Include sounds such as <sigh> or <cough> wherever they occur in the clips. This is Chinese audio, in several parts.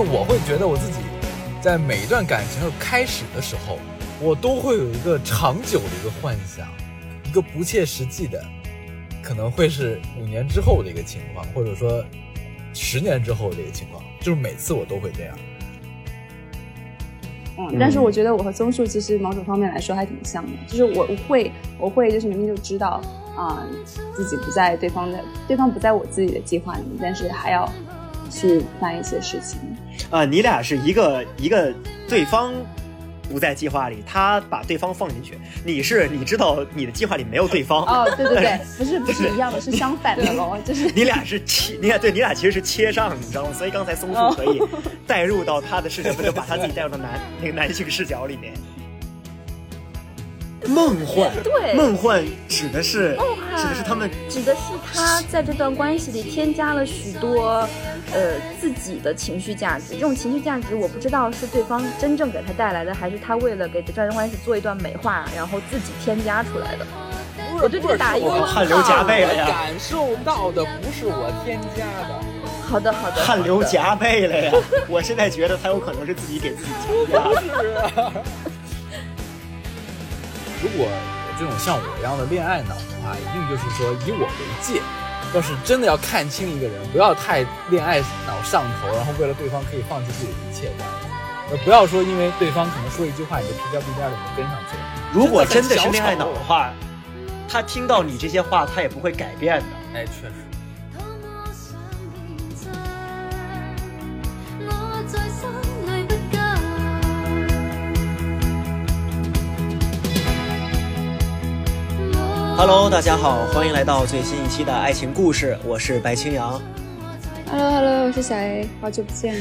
就是我会觉得我自己在每一段感情的开始的时候，我都会有一个长久的一个幻想，一个不切实际的，可能会是五年之后的一个情况，或者说十年之后的一个情况，就是每次我都会这样。嗯，但是我觉得我和松树其实某种方面来说还挺像的，就是我我会我会就是明明就知道啊、自己不在对方的对方不在我自己的计划里，但是还要去办一些事情。啊、你俩是一个一个对方不在计划里，他把对方放进去，你是你知道你的计划里没有对方，哦，对对对，不是 <laughs> 不是一样的，是相反的哦，就是你俩是切，你俩对你俩其实是切上，你知道吗？所以刚才松树可以带入到他的视角，不就把他自己带入到男那个男性视角里面。梦幻，<laughs> 对梦幻指的是梦幻指的是他们指的是他在这段关系里添加了许多，呃，自己的情绪价值。这种情绪价值，我不知道是对方真正给他带来的，还是他为了给这段关系做一段美化，然后自己添加出来的。我对这个打一个我问汗流浃背了呀我感受到的不是我添加的。好的，好的，汗流浃背了呀！我现在觉得他有可能是自己给自己添加的。如果有这种像我一样的恋爱脑的话，一定就是说以我为戒。要是真的要看清一个人，不要太恋爱脑上头，然后为了对方可以放弃自己的一切这样。呃，不要说因为对方可能说一句话，你就屁颠屁颠的就跟上去了。如果真的是恋爱脑的话，他听到你这些话，他也不会改变的。哎，确实。Hello，大家好，欢迎来到最新一期的爱情故事，我是白青阳。Hello Hello，我是小 A，好久不见。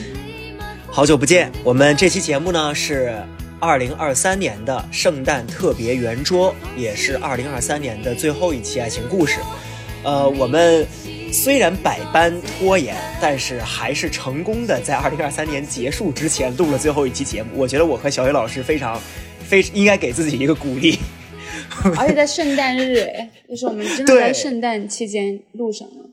好久不见，我们这期节目呢是二零二三年的圣诞特别圆桌，也是二零二三年的最后一期爱情故事。呃，我们虽然百般拖延，但是还是成功的在二零二三年结束之前录了最后一期节目。我觉得我和小雨老师非常非应该给自己一个鼓励。<laughs> 而且在圣诞日，哎，就是我们真的在圣诞期间录上了。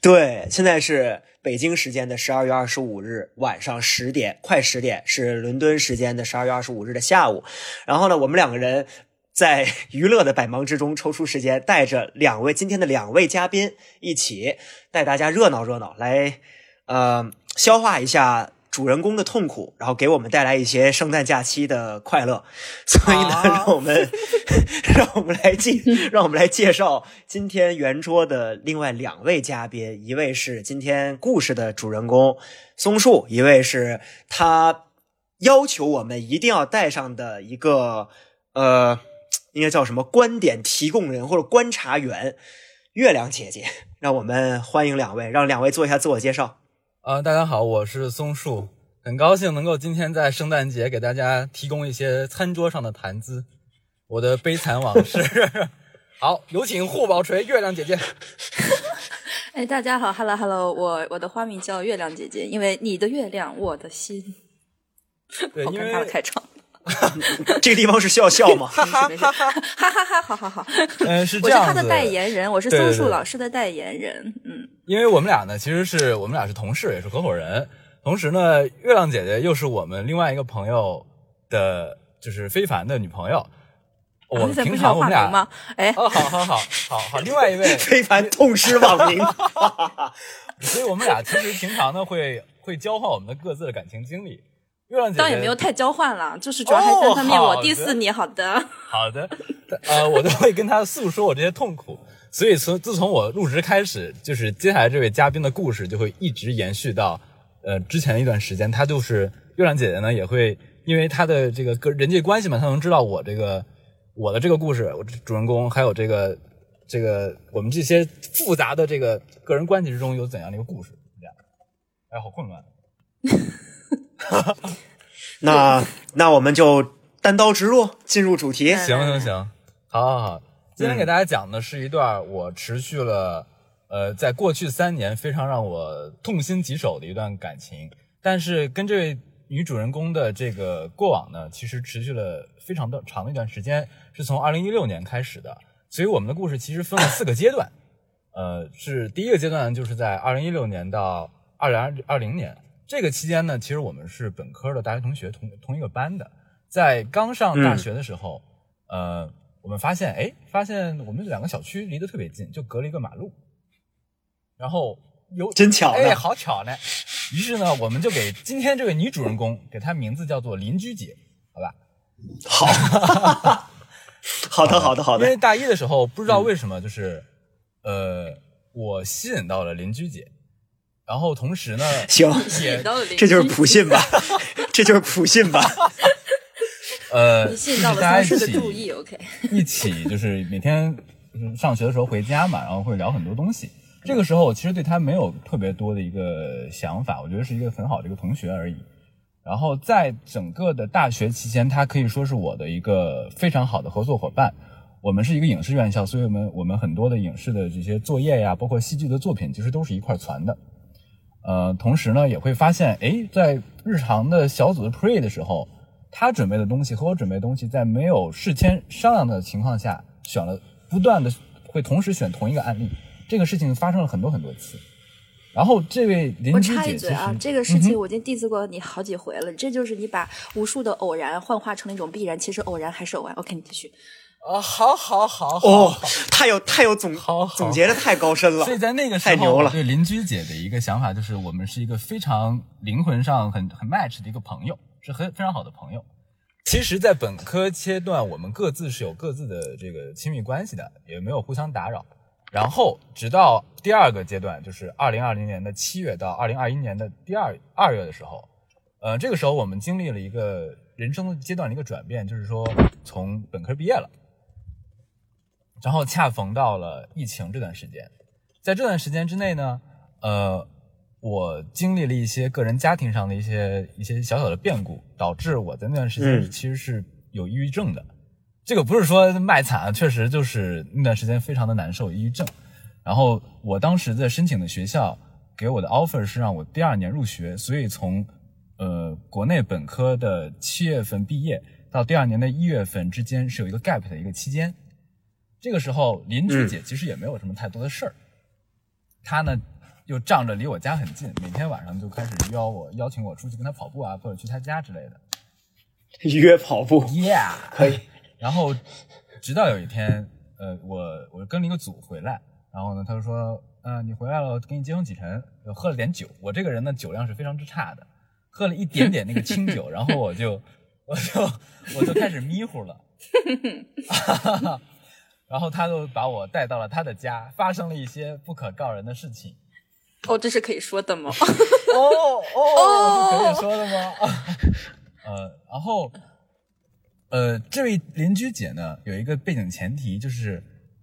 对，现在是北京时间的十二月二十五日晚上十点，快十点，是伦敦时间的十二月二十五日的下午。然后呢，我们两个人在娱乐的百忙之中抽出时间，带着两位今天的两位嘉宾一起带大家热闹热闹，来呃消化一下。主人公的痛苦，然后给我们带来一些圣诞假期的快乐，<laughs> 所以呢，啊让我们 <laughs> 让我们来介 <laughs> 让我们来介绍今天圆桌的另外两位嘉宾，一位是今天故事的主人公松树，一位是他要求我们一定要带上的一个呃，应该叫什么观点提供人或者观察员月亮姐姐。让我们欢迎两位，让两位做一下自我介绍。呃，大家好，我是松树，很高兴能够今天在圣诞节给大家提供一些餐桌上的谈资，我的悲惨往事。<laughs> 好，有请护宝锤月亮姐姐。<laughs> 哎，大家好，Hello Hello，我我的花名叫月亮姐姐，因为你的月亮，我的心。对，好尴因为尬的开场，<laughs> 这个地方是需要笑吗？没事没事，哈哈哈，好好好，嗯是我这样我，是他的代言人，我是松树老师的代言人，嗯，因为我们俩呢，其实是我们俩是同事，也是合伙人。同时呢，月亮姐姐又是我们另外一个朋友的，就是非凡的女朋友。我们平常我们俩有化名吗？哎，哦，好好好好好，另外一位，<laughs> 非凡痛失网名。<laughs> 所以我们俩其实平常呢会会交换我们的各自的感情经历。月亮姐姐倒也没有太交换了，就是主要还是在上面我 diss 你，好的。好的，呃，我都会跟他诉说我这些痛苦。所以从自从我入职开始，就是接下来这位嘉宾的故事就会一直延续到呃之前的一段时间。他就是月亮姐姐呢，也会因为她的这个个人际关系嘛，她能知道我这个我的这个故事，我主人公还有这个这个我们这些复杂的这个个人关系之中有怎样的一个故事，这样。哎，好混乱。<laughs> 那那我们就单刀直入，进入主题。行行行，好好好。今天给大家讲的是一段我持续了，呃，在过去三年非常让我痛心疾首的一段感情。但是跟这位女主人公的这个过往呢，其实持续了非常的长的一段时间，是从二零一六年开始的。所以我们的故事其实分了四个阶段，呃，是第一个阶段就是在二零一六年到二零二零年，这个期间呢，其实我们是本科的大学同学，同同一个班的。在刚上大学的时候，呃，我们发现，哎，发现我们两个小区离得特别近，就隔了一个马路。然后有真巧呢哎，好巧呢。于是呢，我们就给今天这位女主人公给她名字叫做邻居姐，好吧？好，<laughs> 好的，好的，好的因为。大一的时候，不知道为什么，就是、呃，我吸引到了邻居姐，然后同时呢，行，也到了邻居这就是普信吧，这就是普信吧。呃，你吸引到了就是大家的一起注意，OK。<laughs> 一起就是每天就是上学的时候回家嘛，然后会聊很多东西。这个时候我其实对他没有特别多的一个想法，我觉得是一个很好的一个同学而已。然后在整个的大学期间，他可以说是我的一个非常好的合作伙伴。我们是一个影视院校，所以我们我们很多的影视的这些作业呀，包括戏剧的作品，其实都是一块儿传的。呃，同时呢，也会发现，哎，在日常的小组的 pre 的时候，他准备的东西和我准备的东西，在没有事先商量的情况下，选了不断的会同时选同一个案例，这个事情发生了很多很多次。然后这位邻我插一嘴啊，这个事情我已经 diss 过你好几回了。这就是你把无数的偶然幻化成了一种必然，其实偶然还是偶然。OK，你继续。啊，好好好好哦，太有太有总好好总结的太高深了所以。在那个时候，太牛了对邻居姐的一个想法就是，我们是一个非常灵魂上很很 match 的一个朋友，是很非常好的朋友。其实，在本科阶段，我们各自是有各自的这个亲密关系的，也没有互相打扰。然后，直到第二个阶段，就是二零二零年的七月到二零二一年的第二二月的时候，呃，这个时候我们经历了一个人生阶段的一个转变，就是说从本科毕业了，然后恰逢到了疫情这段时间，在这段时间之内呢，呃，我经历了一些个人家庭上的一些一些小小的变故，导致我在那段时间嗯其实是有抑郁症的。这个不是说卖惨，确实就是那段时间非常的难受，抑郁症。然后我当时在申请的学校给我的 offer 是让我第二年入学，所以从呃国内本科的七月份毕业到第二年的一月份之间是有一个 gap 的一个期间。这个时候邻居姐其实也没有什么太多的事儿，她呢又仗着离我家很近，每天晚上就开始邀我邀请我出去跟他跑步啊，或者去他家之类的。<laughs> 约跑步 Yeah，<laughs> 可以。然后直到有一天，呃，我我跟了一个组回来，然后呢，他就说，嗯、你回来了，我给你接风洗尘，我喝了点酒。我这个人呢，酒量是非常之差的，喝了一点点那个清酒，<laughs> 然后我就我就我就开始迷糊了。然后他就把我带到了他的家，发生了一些不可告人的事情。哦，这是可以说的吗？哦 <laughs> 哦，是可以说的吗？<laughs> 呃，然后，呃，这位邻居姐呢，有一个背景前提，就是，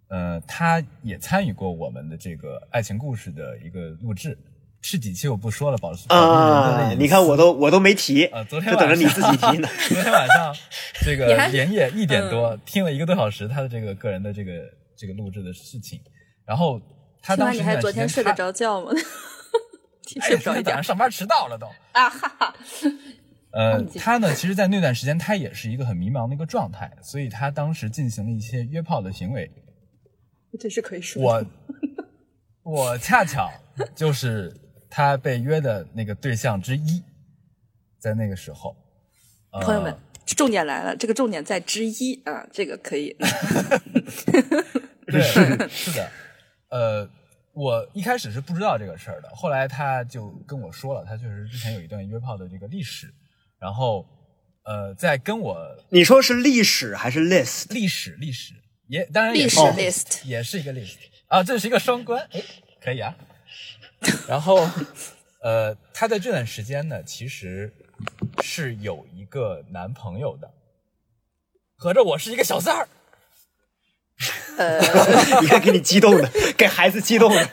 呃，她也参与过我们的这个爱情故事的一个录制，是几期我不说了，保持啊！你看我都我都没提，啊，昨天就等着你自己提呢。昨天晚上 <laughs> 这个连夜一点多、嗯听了一个多小时她的这个个人的这个这个录制的事情，然后他当时你还昨天睡得着觉吗？<laughs> 哎呀，睡不着一点今天早上上班迟到了都。啊哈哈。呃他呢，其实，在那段时间，他也是一个很迷茫的一个状态，所以他当时进行了一些约炮的行为。<laughs> 这是可以说我，<laughs> 我恰巧就是他被约的那个对象之一，在那个时候，呃朋友们，重点来了，这个重点在之一啊，这个可以。对，是的，呃，我一开始是不知道这个事儿的，后来他就跟我说了，他确实之前有一段约炮的这个历史，然后，呃，在跟我你说是历史还是 list？历史历史也当然也历史是 list 也是一个 list 啊，这是一个双关，哎，可以啊。然后，呃，她在这段时间呢，其实是有一个男朋友的，合着我是一个小三儿，你看，给你激动的，给孩子激动的，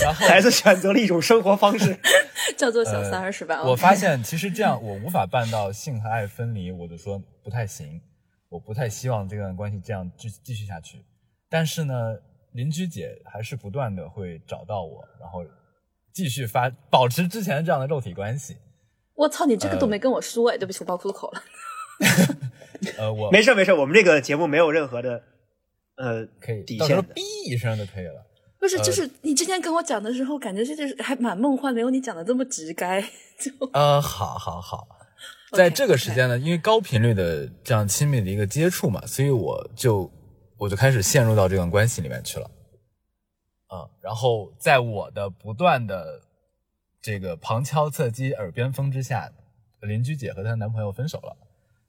然后孩子选择了一种生活方式。<laughs> 叫做小三儿是吧？呃我发现其实这样我无法办到性和爱分离，我就说不太行，我不太希望这段关系这样继继续下去。但是呢，邻居姐还是不断的会找到我，然后继续发保持之前这样的肉体关系。我操，你这个都没跟我说哎，对不起，我爆粗口了。<laughs> 呃，我没事没事，我们这个节目没有任何的呃可以底到时候。哔一声就可以了。不是，就是你之前跟我讲的时候，感觉这就是还蛮梦幻，没有你讲的这么直该。<laughs> 就呃，好好好，在这个时间呢，因为高频率的这样亲密的一个接触嘛，所以我就我就开始陷入到这段关系里面去了。嗯，然后在我的不断的这个旁敲侧击、耳边风之下，邻居姐和她男朋友分手了，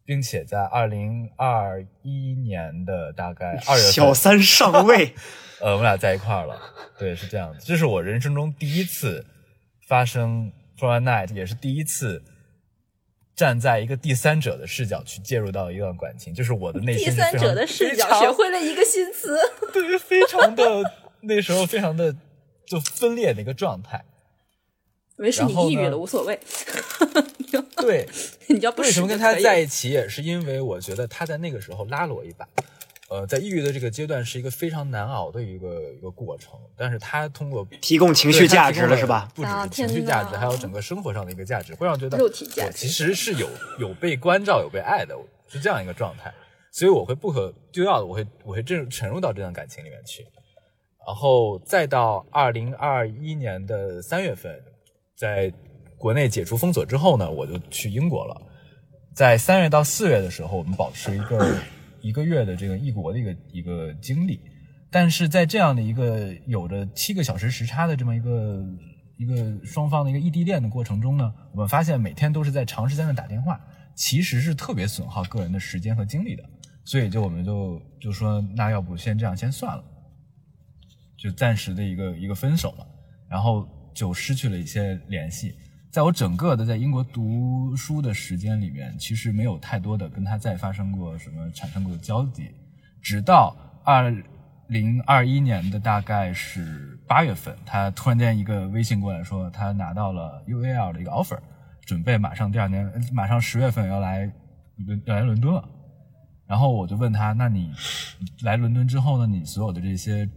并且在二零二一年的大概二月份，<laughs> 小三上位，<laughs> 呃，我们俩在一块儿了。对，是这样子。这是我人生中第一次发生 for a night，也是第一次站在一个第三者的视角去介入到一段感情，就是我的内第心第三者的视角，学会了一个新词。对，非常的那时候非常的就分裂的一个状态。没事，然后呢你抑郁了无所谓。<laughs> 对，<laughs> 你要不为什么跟他在一起，也是因为我觉得他在那个时候拉了我一把。呃，在抑郁的这个阶段是一个非常难熬的一个一个过程，但是他通过提供情绪价值了是吧？不只啊是情绪价值，还有整个生活上的一个价值，会让我觉得肉体价值我其实是有有被关照、有被爱的，是这样一个状态。所以我会不可救药的，我会我会沉沉入到这段感情里面去。然后再到二零二一年的三月份，在国内解除封锁之后呢，我就去英国了。在三月到四月的时候，我们保持一个一个月的这个异国的一个一个经历。但是在这样的一个有着七个小时时差的这么一个一个双方的一个异地恋的过程中呢，我们发现每天都是在长时间的打电话，其实是特别损耗个人的时间和精力的。所以就我们就就说，那要不先这样，先算了，就暂时的一个一个分手嘛，然后就失去了一些联系。在我整个的在英国读书的时间里面，其实没有太多的跟他再发生过什么产生过交集，直到二零二一年的大概是八月份，他突然间一个微信过来说，他拿到了 UAL 的一个 offer，准备马上第二年，马上十月份要来伦要来伦敦了。然后我就问他，那你来伦敦之后呢？你所有的这些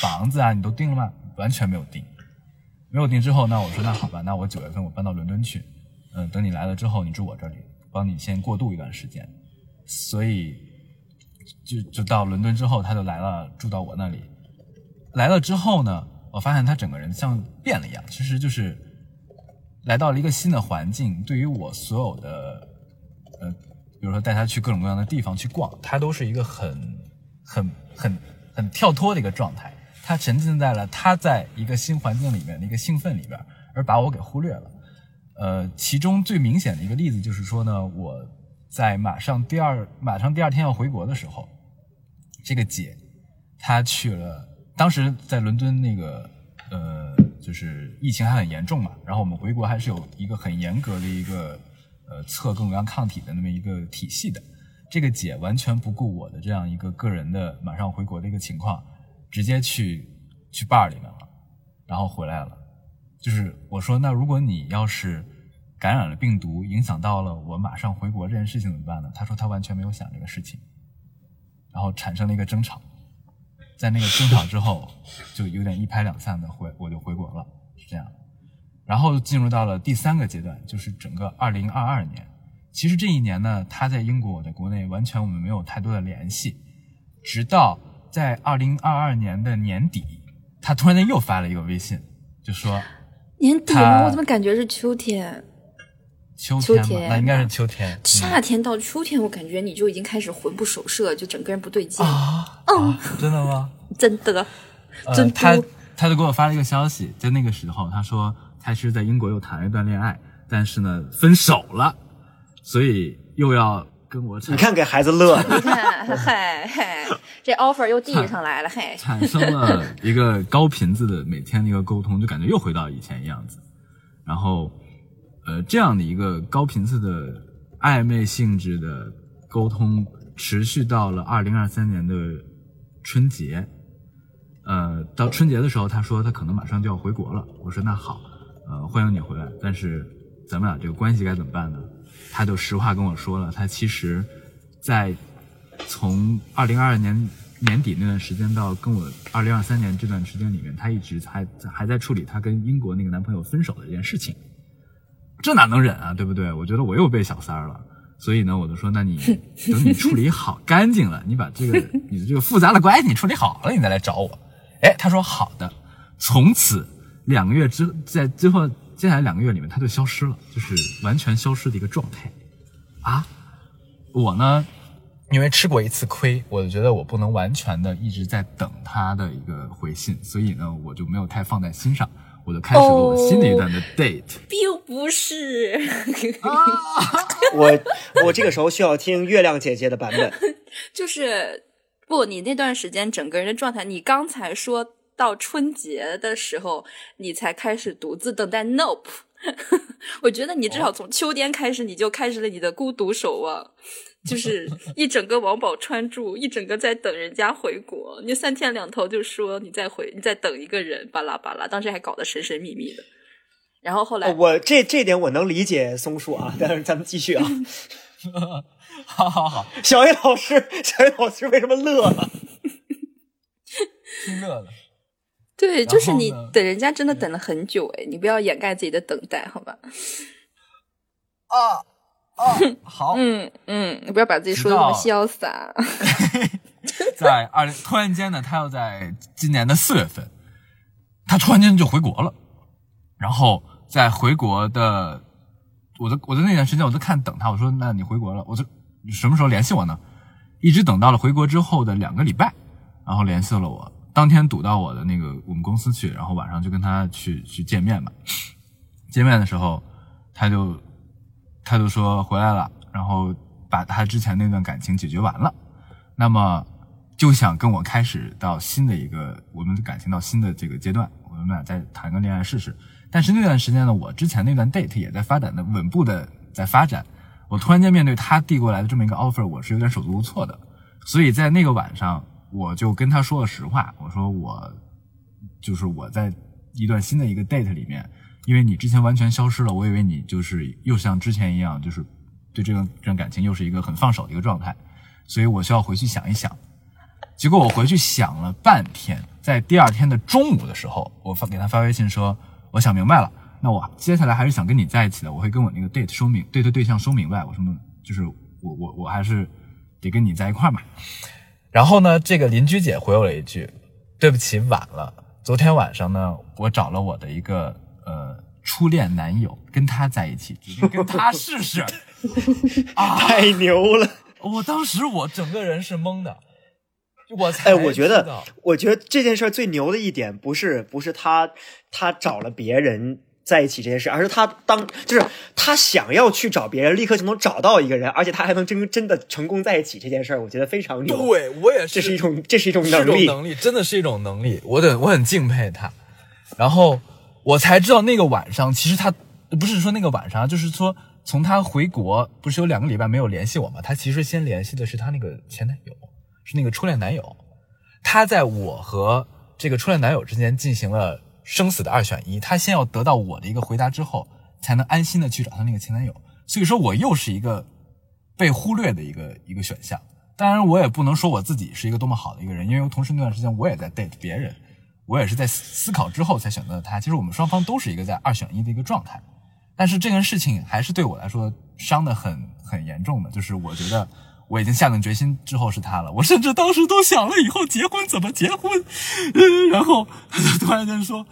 房子啊，你都定了吗？完全没有定。没有定之后，那我说那好吧，那我九月份我搬到伦敦去，嗯、等你来了之后，你住我这里，帮你先过渡一段时间。所以就就到伦敦之后，他就来了，住到我那里。来了之后呢，我发现他整个人像变了一样，其实就是来到了一个新的环境，对于我所有的呃，比如说带他去各种各样的地方去逛，他都是一个很很很很跳脱的一个状态。他沉浸在了他在一个新环境里面的一个兴奋里边，而把我给忽略了。呃，其中最明显的一个例子就是说呢，我在马上第二马上第二天要回国的时候，这个姐她去了，当时在伦敦那个呃，就是疫情还很严重嘛，然后我们回国还是有一个很严格的一个呃测各种各样抗体的那么一个体系的。这个姐完全不顾我的这样一个个人的马上回国的一个情况，直接去去 bar 里面了，然后回来了。就是我说，那如果你要是感染了病毒，影响到了我马上回国这件事情怎么办呢？他说他完全没有想这个事情，然后产生了一个争吵，在那个争吵之后，就有点一拍两散的回我就回国了，是这样。然后进入到了第三个阶段，就是整个二零二二年。其实这一年呢，他在英国，我在国内，完全我们没有太多的联系，直到在二零二二年的年底，他突然间又发了一个微信，就说年底他吗？我怎么感觉是秋天？秋天，秋天那应该是秋天。夏天到秋天，我感觉你就已经开始魂不守舍，就整个人不对劲。啊，啊，真的吗？<laughs> 真的，呃真，他他就给我发了一个消息，在那个时候，他说他是在英国又谈了一段恋爱，但是呢分手了，所以又要跟我产你看给孩子乐的，<laughs> 你看，嗨嗨，这 offer 又递上来了，嘿，产生了一个高频次的每天的一个沟通，就感觉又回到以前一样子。然后，呃，这样的一个高频次的暧昧性质的沟通，持续到了二零二三年的春节。呃，到春节的时候，他说他可能马上就要回国了。我说那好，呃，欢迎你回来，但是咱们俩这个关系该怎么办呢？他就实话跟我说了，他其实，在从二零二二年年底那段时间到跟我二零二三年这段时间里面，他一直还还在处理他跟英国那个男朋友分手的这件事情，这哪能忍啊，对不对？我觉得我又被小三儿了，所以呢，我就说，那你等你处理好干净了，你把这个你的这个复杂的关系你处理好了，你再来找我。哎，他说好的，从此两个月之在最后接下来两个月里面，他就消失了，就是完全消失的一个状态啊。我呢，因为吃过一次亏，我就觉得我不能完全的一直在等他的一个回信，所以呢，我就没有太放在心上，我就开始了我新的一段的 date。并不是，<laughs> 我我这个时候需要听月亮姐姐的版本。<laughs> 就是不，你那段时间整个人的状态，你刚才说到春节的时候，你才开始独自等待 Nope。<laughs> 我觉得你至少从秋天开始，你就开始了你的孤独守望，就是一整个王宝钏住，一整个在等人家回国。你三天两头就说你在回，你在等一个人，巴拉巴拉，当时还搞得神神秘秘的。然后后来，哦我这这点我能理解松树啊，但是咱们继续啊。<laughs> 好好好，小 A 老师，小 A 老师为什么乐了？<laughs> 听乐了。对，就是你等人家真的等了很久哎，你不要掩盖自己的等待，好吧？<laughs> 啊啊，好，嗯嗯，你不要把自己说的那么潇洒。<laughs> 在二零突然间呢，他要在今年的四月份，他突然间就回国了。然后在回国的，我的我的那段时间，我都看等他，我说那你回国了，我就你什么时候联系我呢？一直等到了回国之后的两个礼拜，然后联系了我，当天堵到我的那个我们公司去，然后晚上就跟他去去见面嘛。<laughs> 见面的时候，他就他就说回来了，然后把他之前那段感情解决完了。那么就想跟我开始到新的一个我们的感情到新的这个阶段，我们俩再谈个恋爱试试。但是那段时间呢，我之前那段 date 也在发展的稳步的在发展。我突然间面对他递过来的这么一个 offer，我是有点手足无措的。所以在那个晚上，我就跟他说了实话，我说我就是我在一段新的一个 date 里面，因为你之前完全消失了，我以为你就是又像之前一样，就是对这段这段感情又是一个很放手的一个状态，所以我需要回去想一想。结果我回去想了半天，在第二天的中午的时候，我发给他发微信说，我想明白了，那我接下来还是想跟你在一起的，我会跟我那个 date 说明，对对对象说明白，我说就是我我我还是得跟你在一块儿嘛。然后呢，这个邻居姐回我了一句：“对不起，晚了。昨天晚上呢，我找了我的一个呃初恋男友，跟他在一起，跟他试试。<laughs> 啊，太牛了！我当时我整个人是懵的，我才哎，我觉得，我觉得这件事儿最牛的一点不是不是他他找了别人在一起这件事，而是他当就是他想要去找别人，立刻就能找到一个人，而且他还能真真的成功在一起这件事儿，我觉得非常牛。，对我也是，这是一种这是一种能力。种能力，真的是一种能力，我得我很敬佩他。然后我才知道那个晚上，其实他不是说那个晚上，就是说从他回国不是有两个礼拜没有联系我吗？他其实先联系的是他那个前男友，是那个初恋男友。他在我和这个初恋男友之间进行了生死的二选一，他先要得到我的一个回答之后，才能安心的去找他那个前男友。所以说我又是一个被忽略的一个一个选项。当然，我也不能说我自己是一个多么好的一个人，因为同时那段时间我也在 date 别人，我也是在思思考之后才选择了他。其实我们双方都是一个在二选一的一个状态，但是这件事情还是对我来说伤的很很严重的，就是我觉得我已经下定决心之后是他了，我甚至当时都想了以后结婚怎么结婚，嗯，<laughs> 然后他就突然间说，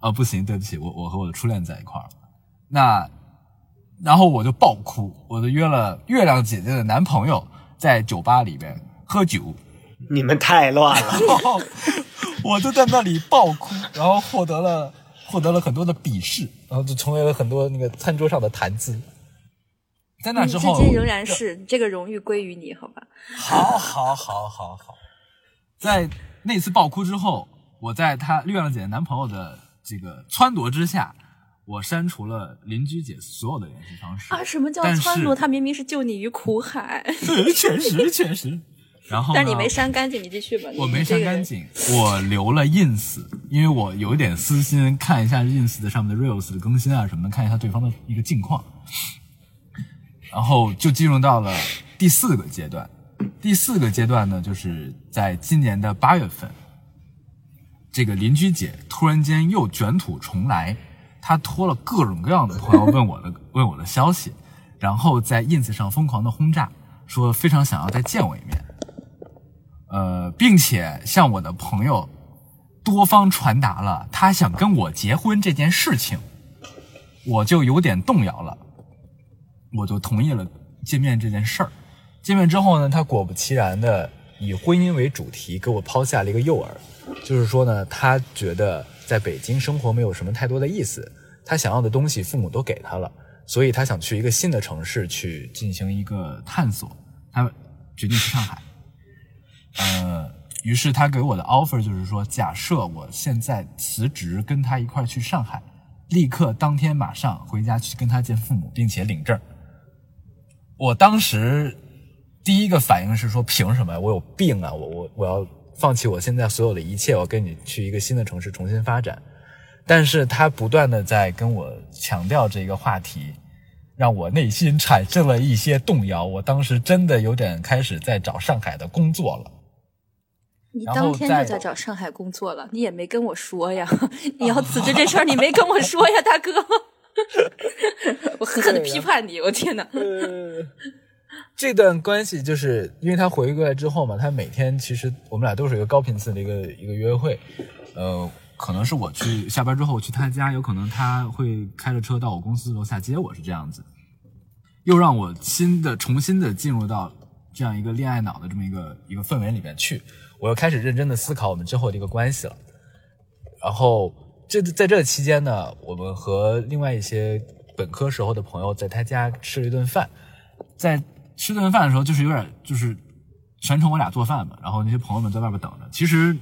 啊不行，对不起，我我和我的初恋在一块儿，那然后我就爆哭，我就约了月亮姐姐的男朋友在酒吧里边喝酒，你们太乱了。我就在那里爆哭，然后获得了获得了很多的鄙视，然后就成为了很多那个餐桌上的谈资。在那之后，至今仍然是这个荣誉归于你，好吧？<laughs> 好好好好好，在那次爆哭之后，我在她月亮姐姐男朋友的这个撺掇之下，我删除了邻居姐所有的联系方式啊，什么叫撺掇？他明明是救你于苦海，<laughs> 确实确实。然后，但你没删干净，你继续吧。我没删干。净，我留了 ins，因为我有一点私心，看一下 ins 的上面的 reels 的更新啊什么的，看一下对方的一个近况，然后就进入到了第四个阶段。第四个阶段呢，就是在今年的八月份，这个邻居姐突然间又卷土重来，她托了各种各样的朋友问我的问我的消息，然后在 ins 上疯狂的轰炸，说非常想要再见我一面。呃，并且向我的朋友多方传达了他想跟我结婚这件事情，我就有点动摇了，我就同意了见面这件事儿。见面之后呢，他果不其然的以婚姻为主题给我抛下了一个诱饵，就是说呢，他觉得在北京生活没有什么太多的意思，他想要的东西父母都给他了，所以他想去一个新的城市去进行一个探索，他决定去上海。呃，于是他给我的 offer 就是说，假设我现在辞职，跟他一块去上海，立刻当天马上回家去跟他见父母，并且领证。我当时第一个反应是说，凭什么呀？我有病啊！我我我要放弃我现在所有的一切，我跟你去一个新的城市重新发展。但是他不断的在跟我强调这个话题，让我内心产生了一些动摇。我当时真的有点开始在找上海的工作了。你当天就在找上海工作了，你也没跟我说呀。<laughs> 你 <laughs> 要辞职这事儿，你没跟我说呀，大哥。<laughs> 我狠狠的批判你，我天哪！呃，<laughs> 这段关系就是因为他回过来之后嘛，他每天其实我们俩都是一个高频次的一个一个约会，呃，可能是我去下班之后我去他家，有可能他会开着车到我公司楼下接我，是这样子，又让我新的重新的进入到这样一个恋爱脑的这么一个一个氛围里面去，我又开始认真的思考我们之后的一个关系了。然后这在这期间呢，我们和另外一些本科时候的朋友在他家吃了一顿饭，在吃顿饭的时候，就是有点就是全程我俩做饭嘛，然后那些朋友们在外边等着。其实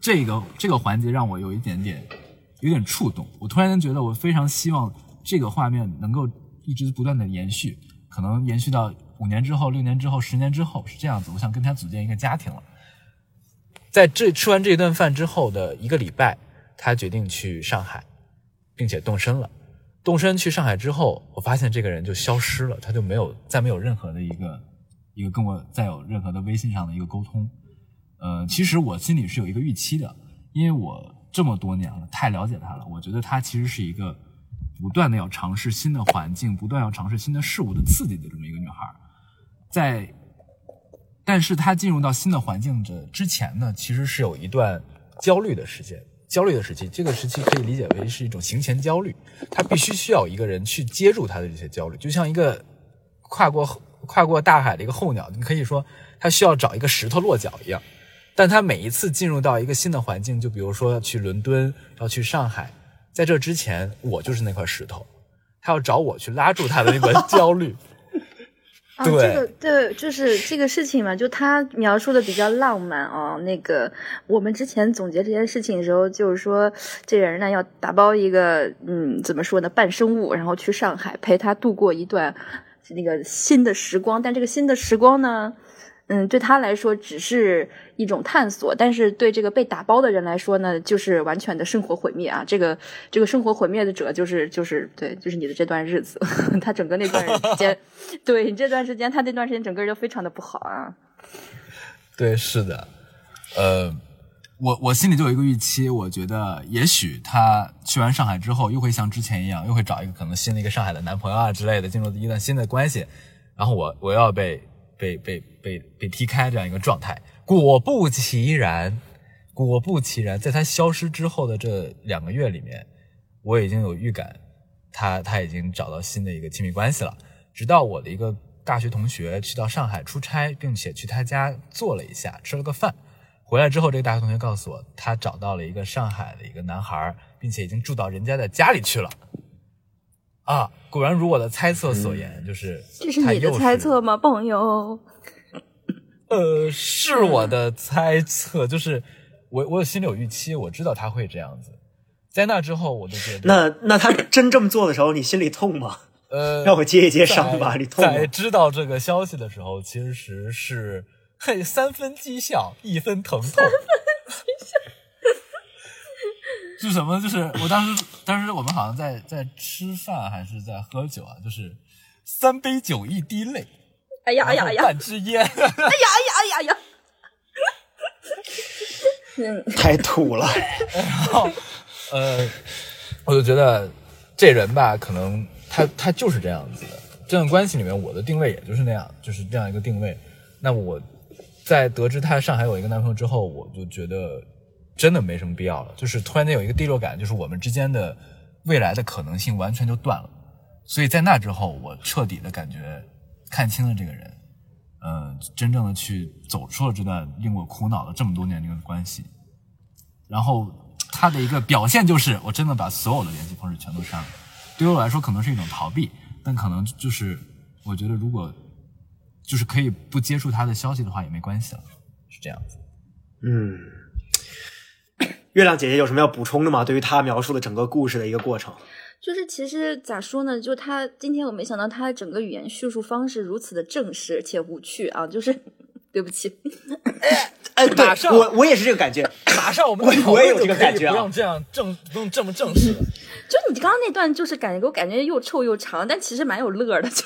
这个这个环节让我有一点点有点触动，我突然间觉得我非常希望这个画面能够一直不断的延续，可能延续到五年之后、六年之后、十年之后是这样子。我想跟他组建一个家庭了。在这吃完这一顿饭之后的一个礼拜，他决定去上海，并且动身了。动身去上海之后，我发现这个人就消失了，他就没有再没有任何的一个一个跟我再有任何的微信上的一个沟通。呃，其实我心里是有一个预期的，因为我这么多年了，太了解他了，我觉得他其实是一个不断的要尝试新的环境，不断要尝试新的事物的刺激的这么一个女孩。在，但是她进入到新的环境的之前呢，其实是有一段焦虑的时间。焦虑的时期，这个时期可以理解为是一种行前焦虑，他必须需要一个人去接住他的这些焦虑，就像一个跨过 <laughs> 跨过大海的一个候鸟，你可以说他需要找一个石头落脚一样。但他每一次进入到一个新的环境，就比如说去伦敦，要去上海，在这之前，我就是那块石头，他要找我去拉住他的那个焦虑。这个对，就是这个事情嘛，就他描述的比较浪漫哦。那个我们之前总结这件事情的时候，就是说这人呢要打包一个嗯，怎么说呢，半生物，然后去上海陪他度过一段那个新的时光。但这个新的时光呢，嗯，对他来说只是一种探索，但是对这个被打包的人来说呢，就是完全的生活毁灭啊！这个这个生活毁灭的者就是就是对，就是你的这段日子，<laughs> 他整个那段时间，<laughs> 对你这段时间，他那段时间整个人就非常的不好啊。<laughs> 对，是的，呃，我我心里就有一个预期，我觉得也许他去完上海之后，又会像之前一样，又会找一个可能新的一个上海的男朋友啊之类的，进入一段新的关系，然后我我要被被被被被踢开这样一个状态。果不其然，果不其然，在他消失之后的这两个月里面，我已经有预感，他他已经找到新的一个亲密关系了。直到我的一个大学同学去到上海出差，并且去他家坐了一下，吃了个饭。回来之后，这个大学同学告诉我，他找到了一个上海的一个男孩，并且已经住到人家的家里去了。啊，果然如我的猜测所言，就是这是你的猜测吗，朋友？呃，是我的猜测，<laughs> 就是我我心里有预期，我知道他会这样子。在那之后，我就觉得，那那他真这么做的时候，你心里痛吗？呃，<laughs> 让我接一接伤吧，你痛吗在？知道这个消息的时候，其实是嘿三分讥笑，一分疼痛。三分讥笑是什么？就是我当时，当时我们好像在在吃饭还是在喝酒啊？就是三杯酒一滴泪，哎呀哎呀哎呀！半支烟。哎呀哎呀哎呀呀！嗯，<laughs> 太土了。然后呃，我就觉得这人吧，可能他他就是这样子的。这段关系里面，我的定位也就是那样，就是这样一个定位。那我在得知她上海有一个男朋友之后，我就觉得真的没什么必要了。就是突然间有一个第六感，就是我们之间的未来的可能性完全就断了。所以在那之后，我彻底的感觉看清了这个人，嗯、真正的去走出了这段令我苦恼了这么多年的一个关系。然后他的一个表现就是，我真的把所有的联系方式全都删了。对于我来说，可能是一种逃避，但可能就是我觉得，如果就是可以不接触他的消息的话，也没关系了，是这样子。嗯，月亮姐姐有什么要补充的吗？对于她描述的整个故事的一个过程，就是其实咋说呢？就她今天我没想到他整个语言叙述方式如此的正式且无趣啊！<laughs> 就是对不起，哎，对马上我我也是这个感觉。马上我们我我也有这个感觉啊不用这样正，不用这么正式了。<laughs> 就你刚刚那段，就是感觉给我感觉又臭又长，但其实蛮有乐的。就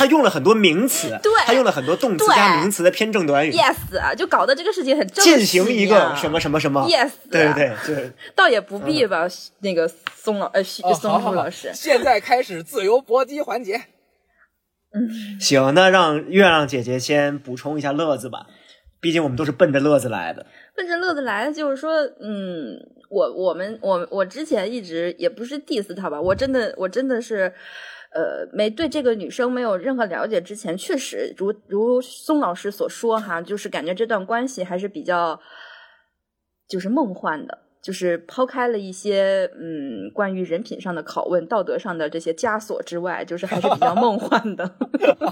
他用了很多名词，对。他用了很多动词加名词的偏正短语，yes 啊，就搞得这个事情很正式进行一个什么什么什么。Yes 对对对，就是。倒也不必吧。那个松老呃松好好好。树老师，现在开始自由搏击环节。嗯。行。那让月亮姐姐先补充一下乐子吧，毕竟我们都是奔着乐子来的。奔着乐子来的，就是说，嗯，我我们我我之前一直也不是 diss 他吧，我真的我真的是，呃，没对这个女生没有任何了解之前，确实如如宋老师所说哈，就是感觉这段关系还是比较，就是梦幻的。就是抛开了一些嗯关于人品上的拷问、道德上的这些枷锁之外，就是还是比较梦幻的。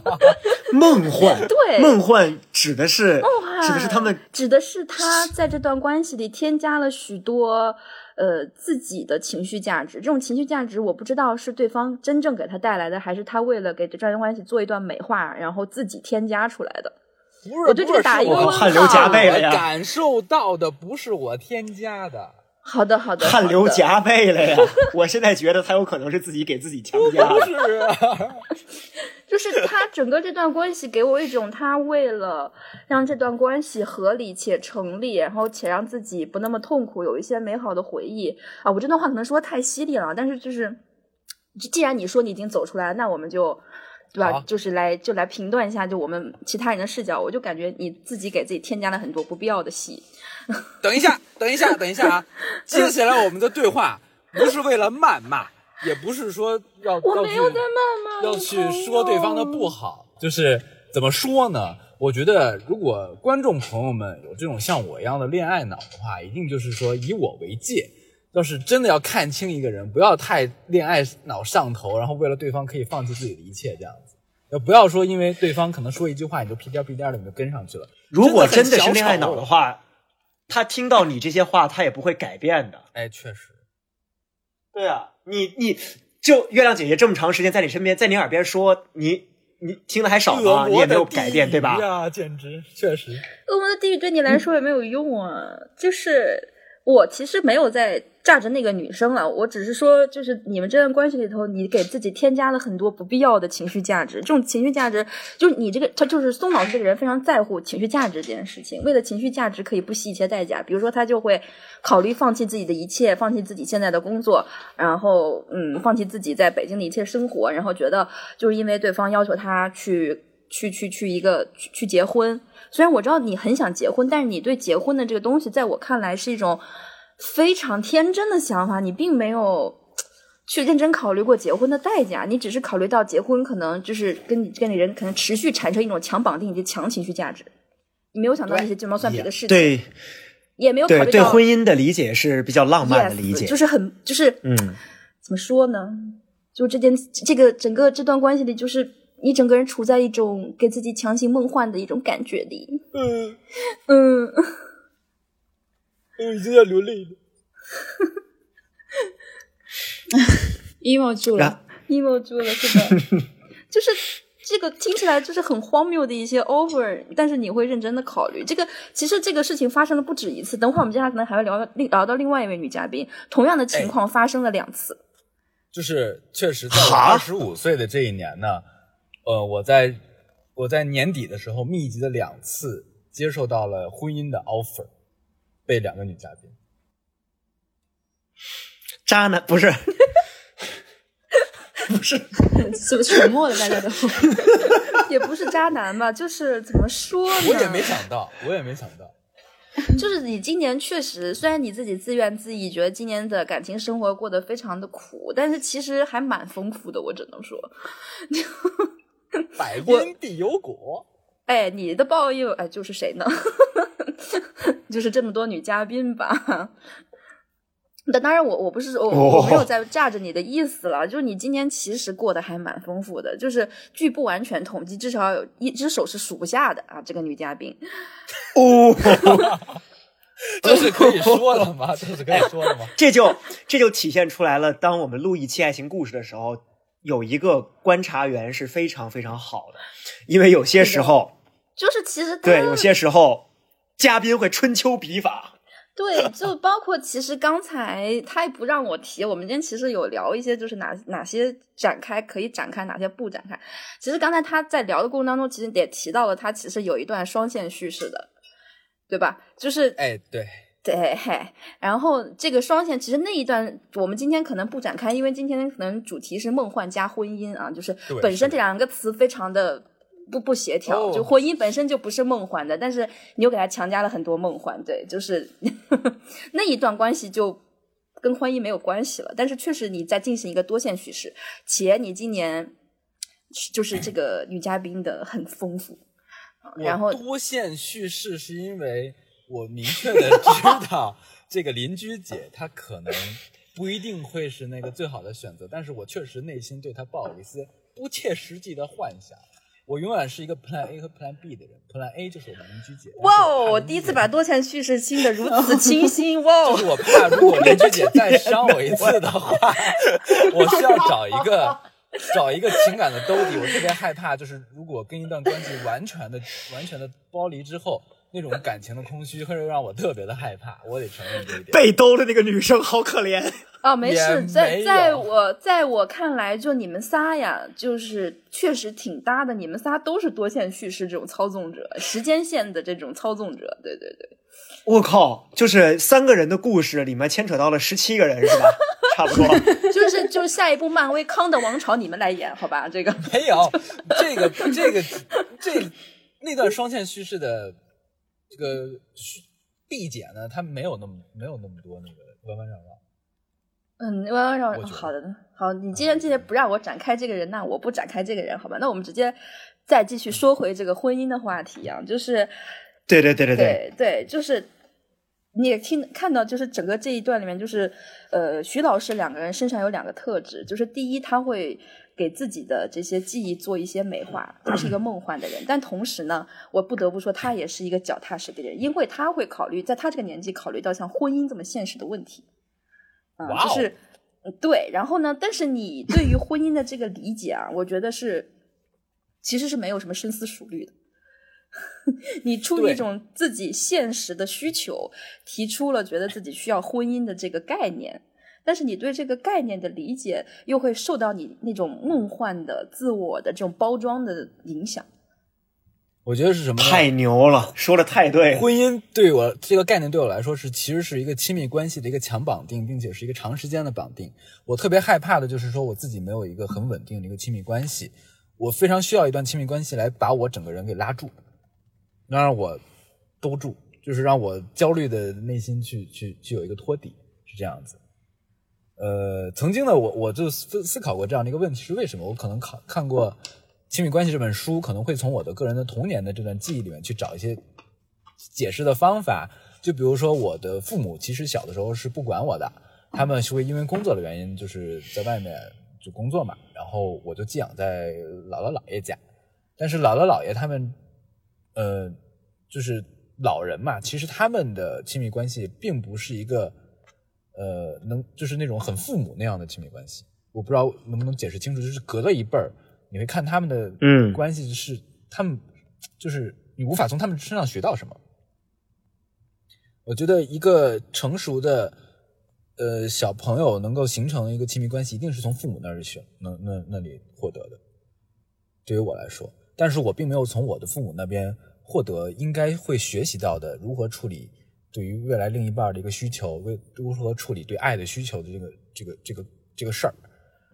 <laughs> 梦幻，<laughs> 对梦幻指的是梦幻指的是他们指的是他在这段关系里添加了许多呃自己的情绪价值。这种情绪价值，我不知道是对方真正给他带来的，还是他为了给这段关系做一段美化，然后自己添加出来的。不是，我对这个打一个问号汗流浃背了呀我感受到的不是我添加的。好的，好的，汗流浃背了呀！我现在觉得他有可能是自己给自己强加的。是啊，<laughs> 就是他整个这段关系给我一种，他为了让这段关系合理且成立，然后且让自己不那么痛苦，有一些美好的回忆啊。我这段话可能说的太犀利了，但是就是，既然你说你已经走出来，那我们就。对吧？就是来就来评断一下，就我们其他人的视角，我就感觉你自己给自己添加了很多不必要的戏。<laughs> 等一下，等一下，等一下啊！<laughs> 接下来我们的对话不是为了谩骂，也不是说要我没有在谩骂，要去说对方的不好，就是怎么说呢？我觉得，如果观众朋友们有这种像我一样的恋爱脑的话，一定就是说以我为戒。要是真的要看清一个人，不要太恋爱脑上头，然后为了对方可以放弃自己的一切这样子。要不要说因为对方可能说一句话，你就屁颠屁颠的你就跟上去了？如果真的是恋爱脑的话，他听到你这些话，他也不会改变的。哎，确实，对啊，你你就月亮姐姐这么长时间在你身边，在你耳边说，你你听的还少吗？你也没有改变，对吧？呀，简直确实。恶魔的地狱对你来说也没有用啊。就是我其实没有在炸着那个女生了，我只是说，就是你们这段关系里头，你给自己添加了很多不必要的情绪价值。这种情绪价值，就是你这个，他就是松老师这个人非常在乎情绪价值这件事情。为了情绪价值，可以不惜一切代价。比如说，他就会考虑放弃自己的一切，放弃自己现在的工作，然后嗯，放弃自己在北京的一切生活，然后觉得就是因为对方要求他去去去去一个去去结婚。虽然我知道你很想结婚，但是你对结婚的这个东西，在我看来是一种非常天真的想法，你并没有去认真考虑过结婚的代价，你只是考虑到结婚可能就是跟你跟你人可能持续产生一种强绑定以及强情绪价值，你没有想到那些鸡毛蒜皮的事情，对也没有考对对，虑到婚姻的理解是比较浪漫的理解。就是很就是嗯，怎么说呢？就这件这个整个这段关系里，就是你整个人处在一种给自己强行梦幻的一种感觉里。嗯，嗯，我，已经要流泪了。emo 住了。emo 住了，是的，<laughs> 就是这个听起来就是很荒谬的一些 over，但是你会认真的考虑这个。其实这个事情发生了不止一次，等会儿我们接下来可能还会聊到另聊到另外一位女嘉宾，同样的情况发生了两次。就是确实在二十五岁的这一年呢，呃，我在我在年底的时候密集的两次接受到了婚姻的 offer，被两个女嘉宾。渣男不是 <laughs> 不是，是不是沉默了？大家都 <laughs> 也不是渣男吧，就是怎么说呢？我也没想到，我也没想到，<laughs> 就是你今年确实，虽然你自己自怨自艾，觉得今年的感情生活过得非常的苦，但是其实还蛮丰富的，我只能说。<laughs> 百因必有果。哎，你的报应，哎，就是谁呢？<laughs> 就是这么多女嘉宾吧。那当然我，我不是我我没有在炸着你的意思了，就是你今年其实过得还蛮丰富的，就是据不完全统计，至少有一只手是数不下的啊，这个女嘉宾。哦，<laughs> 这是可以说的吗？这是可以说的吗？这就这就体现出来了。当我们录一期爱情故事的时候，有一个观察员是非常非常好的，因为有些时候，就是其实对有些时候嘉宾会春秋笔法。对，就包括其实刚才他也不让我提，我们今天其实有聊一些，就是哪哪些展开可以展开，哪些不展开。其实刚才他在聊的过程当中，其实也提到了他其实有一段双线叙事的，对吧？就是哎，对，对，嘿，然后这个双线其实那一段我们今天可能不展开，因为今天可能主题是梦幻加婚姻啊，就是对本身这两个词非常的不不协调，哦就婚姻本身就不是梦幻的，但是你又给它强加了很多梦幻，对，就是 <laughs> 那一段关系就跟婚姻没有关系了，但是确实你在进行一个多线叙事，且你今年就是这个女嘉宾的很丰富，然后多线叙事是因为我明确的知道这个邻居姐她可能不一定会是那个最好的选择，但是我确实内心对她抱有一丝不切实际的幻想。我永远是一个 Plan A 和 Plan B 的人，Plan A 就是我的邻居姐。哇哦！我第一次把多线叙事听得如此清新，哇就是哦！我怕，如果邻居姐再伤我一次的话，我需要找一个找一个情感的兜底。我特别害怕，就是如果跟一段关系完全的完全的剥离之后，那种感情的空虚 <laughs> 会让我特别的害怕。我得承认这一点。被兜的那个女生好可怜。啊，<laughs> 没事，在没在有我在我看来，就你们仨呀，就是确实挺搭的。你们仨都是多线叙事这种操纵者，<laughs> 时间线的这种操纵者。对对对，我靠，就是三个人的故事里面牵扯到了十七个人是吧？差不多。就是就是下一部漫威《康的王朝》，你们来演好吧？这个没有这个这个这那段双线叙事的这个叙必解呢，她没有那么没有那么多那个弯弯绕绕。嗯，弯弯绕绕。好的，好，你既然这些不让我展开这个人，那我不展开这个人，好吧？那我们直接再继续说回这个婚姻的话题啊，就是。对对对对对，对对，就是你也听看到，就是整个这一段里面，就是呃，徐老师两个人身上有两个特质，就是第一，他会给自己的这些记忆做一些美化，<clears throat> 他是一个梦幻的人，但同时呢，我不得不说，他也是一个脚踏实地的人，因为他会考虑，在他这个年纪考虑到像婚姻这么现实的问题，啊、就是。呃对，然后呢？但是你对于婚姻的这个理解啊，我觉得是其实是没有什么深思熟虑的。<laughs> 你出于一种自己现实的需求，提出了觉得自己需要婚姻的这个概念，但是你对这个概念的理解又会受到你那种梦幻的自我的这种包装的影响。我觉得是什么呢？太牛了，说的太对了。婚姻对我这个概念对我来说是其实是一个亲密关系的一个强绑定，并且是一个长时间的绑定。我特别害怕的就是说我自己没有一个很稳定的一个亲密关系，我非常需要一段亲密关系来把我整个人给拉住，能让我兜住，就是让我焦虑的内心去去去有一个托底，是这样子。呃，曾经呢，我我就思思考过这样的一个问题是为什么？我可能看看过《亲密关系》这本书，可能会从我的个人的童年的这段记忆里面去找一些解释的方法。就比如说，我的父母其实小的时候是不管我的，他们是会因为工作的原因，就是在外面就工作嘛，然后我就寄养在姥姥姥爷家。但是姥姥姥爷他们，呃，就是老人嘛，其实他们的亲密关系并不是一个，呃，能就是那种很父母那样的亲密关系。我不知道能不能解释清楚，就是隔了一辈儿，你会看他们的嗯关系是他们就是你无法从他们身上学到什么。我觉得一个成熟的呃小朋友能够形成一个亲密关系，一定是从父母那里学那那那里获得的。对于我来说，但是我并没有从我的父母那边获得应该会学习到的如何处理对于未来另一半的一个需求，为如何处理对爱的需求的这个这个这个这个事儿。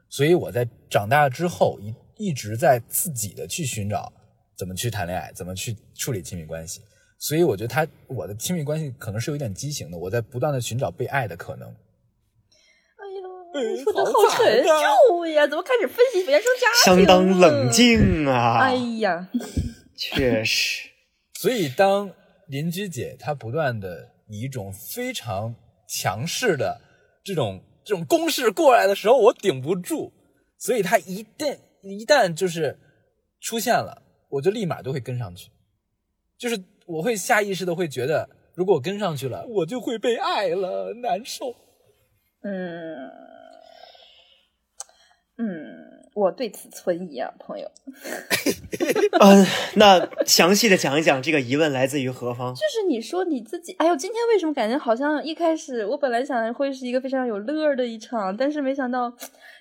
所以我在长大之后一一直在自己的去寻找怎么去谈恋爱，怎么去处理亲密关系。所以我觉得他我的亲密关系可能是有一点畸形的，我在不断的寻找被爱的可能。哎呦，你说的好好惨沉啊重呀！怎么开始分析原生家庭？相当冷。静啊！哎呀，<laughs> 确实，所以当邻居姐她不断的以一种非常强势的这种这种攻势过来的时候，我顶不住，所以她一旦一旦就是出现了，我就立马都会跟上去，就是我会下意识的会觉得，如果我跟上去了，我就会被爱了，难受。嗯嗯，我对此存疑啊，朋友。嗯，<laughs> 那详细的讲一讲这个疑问来自于何方？就是你说你自己，哎呦，今天为什么感觉好像一开始我本来想会是一个非常有乐儿的一场，但是没想到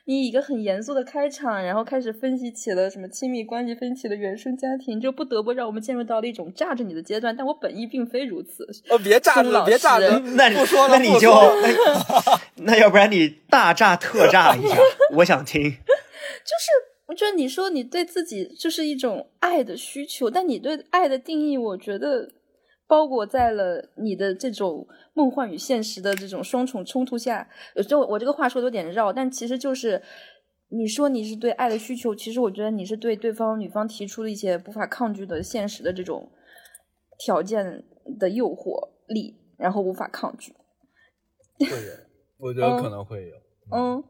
你以一个很严肃的开场，然后开始分析起了什么亲密关系，分析了原生家庭，就不得不让我们进入到了一种炸着你的阶段。但我本意并非如此。呃，别炸着，别炸着，那你不说了，那你就 <laughs> 那要不然你大炸特炸一下，我想听。就是我觉得你说你对自己就是一种爱的需求，但你对爱的定义，我觉得包裹在了你的这种梦幻与现实的这种双重冲突下。有时候我这个话说的有点绕，但其实就是你说你是对爱的需求，其实我觉得你是对对方女方提出的一些无法抗拒的现实的这种条件的诱惑力，然后无法抗拒。会有，我觉得可能会有。嗯，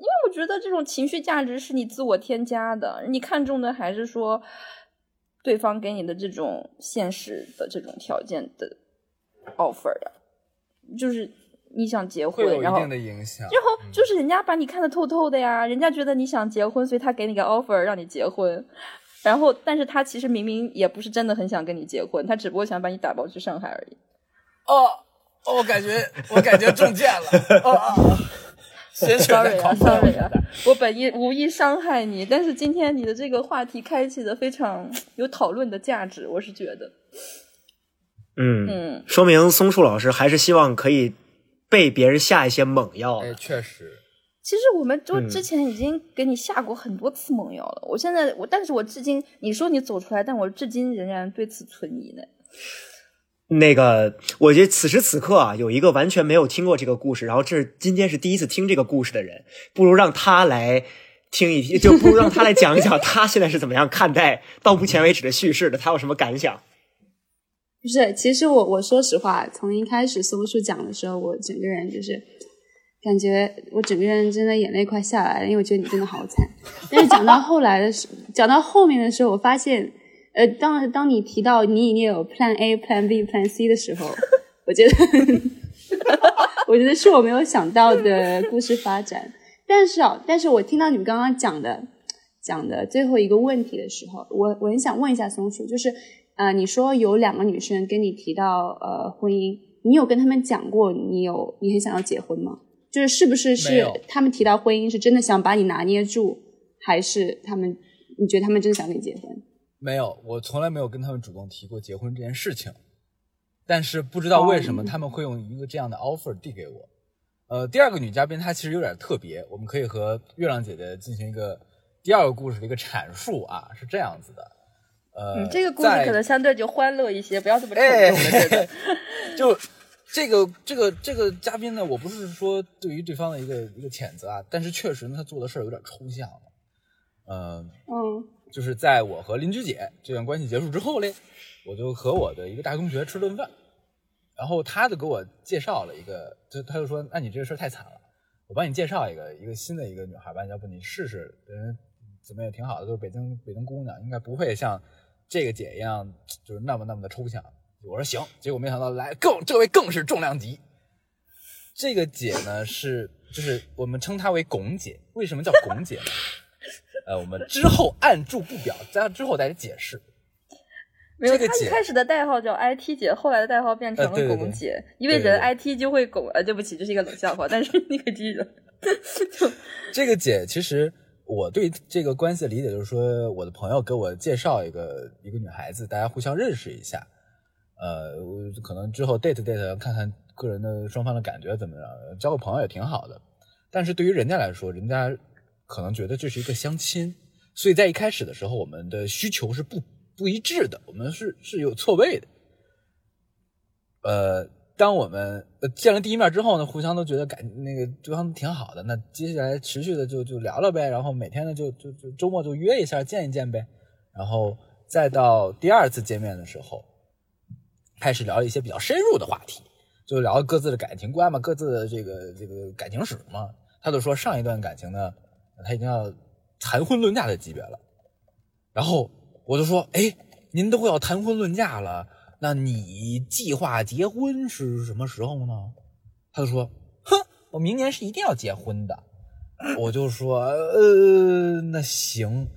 因为我觉得这种情绪价值是你自我添加的，你看重的还是说对方给你的这种现实的这种条件的 offer 呀、就是你想结婚，然后会有一定的影响。然后就是人家把你看得透透的呀，人家觉得你想结婚，所以他给你个 offer 让你结婚。然后，但是他其实明明也不是真的很想跟你结婚，他只不过想把你打包去上海而已。哦，哦我感觉我感觉中箭了。哦哦，<laughs> sorry 啊，sorry 啊，我本意无意伤害你，但是今天你的这个话题开启的非常 <tsk> 有讨论的价值，我是觉得，嗯，嗯，说明松树老师还是希望可以被别人下一些猛药哎，确实，其实我们就嗯之前已经给你下过很多次猛药了，我现在我，但是我至今你说你走出来，但我至今仍然对此存疑呢。那个，我觉得此时此刻啊，有一个完全没有听过这个故事，然后这是今天是第一次听这个故事的人，不如让他来听一听，就不如让他来讲一讲他现在是怎么样看待到目前为止的叙事的，他有什么感想？不是，其实我我说实话，从一开始松树讲的时候，我整个人就是感觉我整个人真的眼泪快下来了，因为我觉得你真的好惨。但是讲到后来的时，讲到后面的时候，我发现，呃，当当你提到你已经有 Plan A、Plan B、Plan C 的时候，我觉得 <laughs> 我觉得是我没有想到的故事发展。但是啊，但是我听到你们刚刚讲的讲的最后一个问题的时候，我我很想问一下松鼠，就是呃，你说有两个女生跟你提到呃婚姻，你有跟他们讲过你有你很想要结婚吗？就是是不是是有他们提到婚姻是真的想把你拿捏住，还是他们你觉得他们真的想跟你结婚？没有，我从来没有跟他们主动提过结婚这件事情。但是不知道为什么他们会用一个这样的 offer 递给我。呃，第二个女嘉宾她其实有点特别，我们可以和月亮姐姐进行一个第二个故事的一个阐述啊，是这样子的。呃，嗯，这个故事可能相对就欢乐一些，不要这么沉哎重。<laughs> 就这个这个这个嘉宾呢，我不是说对于对方的一个一个谴责啊，但是确实呢，他做的事儿有点抽象了。呃，嗯就是在我和邻居姐这段关系结束之后嘞，我就和我的一个大同学吃顿饭，然后他就给我介绍了一个，就他就说，那你这个事儿太惨了，我帮你介绍一个一个新的一个女孩吧，要不你试试，人怎么也挺好的，都是北京北京姑娘，应该不会像这个姐一样，就是那么那么的抽象。我说行，结果没想到来更这位更是重量级。这个姐呢是就是我们称她为龚姐，为什么叫龚姐呢？呃，我们之后按住不表，在之后再解释。没有，这个他一开始的代号叫 IT 姐，后来的代号变成了呃对对对龚姐，因为人 IT 就会拱。呃，对不起，这是一个冷笑话，但是你可以继续。<laughs> 这个姐其实我对这个关系的理解就是说，我的朋友给我介绍一个一个女孩子，大家互相认识一下。呃，我可能之后 date date 看看个人的双方的感觉怎么样，交个朋友也挺好的。但是对于人家来说，人家可能觉得这是一个相亲，所以在一开始的时候，我们的需求是不不一致的，我们是是有错位的。呃，当我们呃见了第一面之后呢，互相都觉得感那个对方挺好的，那接下来持续的就就聊聊呗，然后每天呢就就就周末就约一下见一见呗，然后再到第二次见面的时候，开始聊一些比较深入的话题，就聊各自的感情观嘛，各自的这个这个感情史嘛。他就说上一段感情呢，他已经要谈婚论嫁的级别了。然后我就说，哎，您都要谈婚论嫁了，那你计划结婚是什么时候呢？他就说，哼，我明年是一定要结婚的。我就说，呃，那行，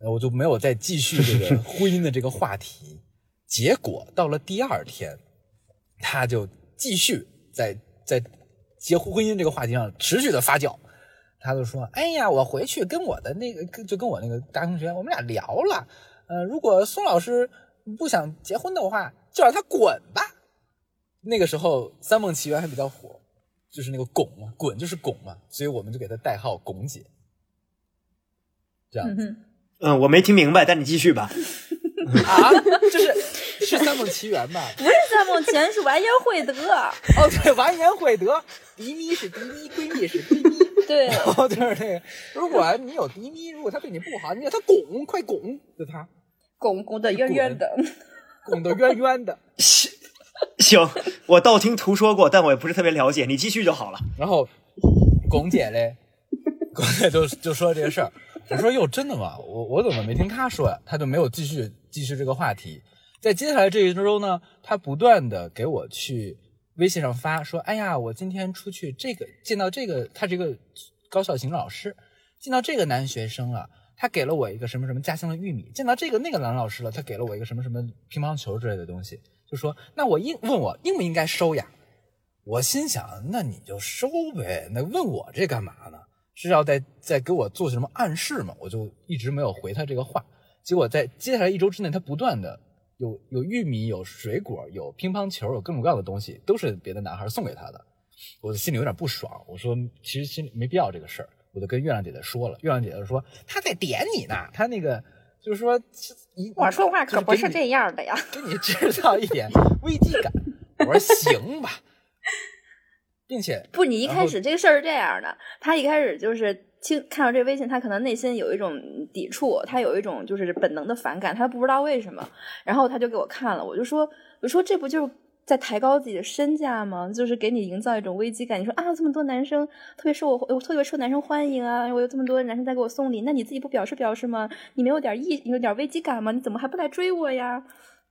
我就没有再继续这个 <laughs> 婚姻的这个话题。结果到了第二天，他就继续在在结婚婚姻这个话题上持续的发酵。他就说：“哎呀，我回去跟我的那个，跟就跟我那个大同学，我们俩聊了。呃，如果宋老师不想结婚的话，就让他滚吧。”那个时候，《三梦奇缘》还比较火，就是那个“拱”嘛，“滚”就是“拱”嘛，所以我们就给他代号“拱姐”。这样子嗯我没听明白，但你继续吧。啊，就是是《三梦奇缘》吧？不是三梦奇缘是完颜慧德，哦，对，完颜慧德，迪咪是迪咪，闺蜜是闺蜜。对，<laughs> 然后就是那个，<laughs> 如果你有咪咪，如果他对你不好，你让他拱，快拱，就他拱拱的圆圆的，拱的圆圆的。<laughs> 行，我道听途说过，但我也不是特别了解，你继续就好了。然后拱姐嘞，拱姐就就说这个事儿，我说哟，真的吗？我我怎么没听他说呀？他就没有继续继续这个话题。在接下来这一周呢，他不断的给我去微信上发说，哎呀，我今天出去这个见到这个，他这个高校型老师，见到这个男学生了。他给了我一个什么什么家乡的玉米，见到这个那个男老师了，他给了我一个什么什么乒乓球之类的东西，就说那我应问我应不应该收呀？我心想，那你就收呗，那问我这干嘛呢？是要在在给我做什么暗示吗？我就一直没有回他这个话。结果在接下来一周之内，他不断的有有玉米、有水果、有乒乓球、有各种各样的东西，都是别的男孩送给他的。我的心里有点不爽，我说其实心里没必要这个事儿，我就跟月亮姐姐说了。月亮姐姐说她在点你呢，她那个就是说一我说话可不是这样的呀。给你制造一点危机感。我说行吧，<laughs> 并且不，你一开始这个事儿是这样的，他一开始就是听看到这微信，他可能内心有一种抵触，他有一种就是本能的反感，他不知道为什么，然后他就给我看了，我就说，我说这不就是。在抬高自己的身价吗？就是给你营造一种危机感。你说啊，这么多男生特别受我，我特别受男生欢迎啊，我有这么多男生在给我送礼，那你自己不表示表示吗？你没有点意，你有点危机感吗？你怎么还不来追我呀？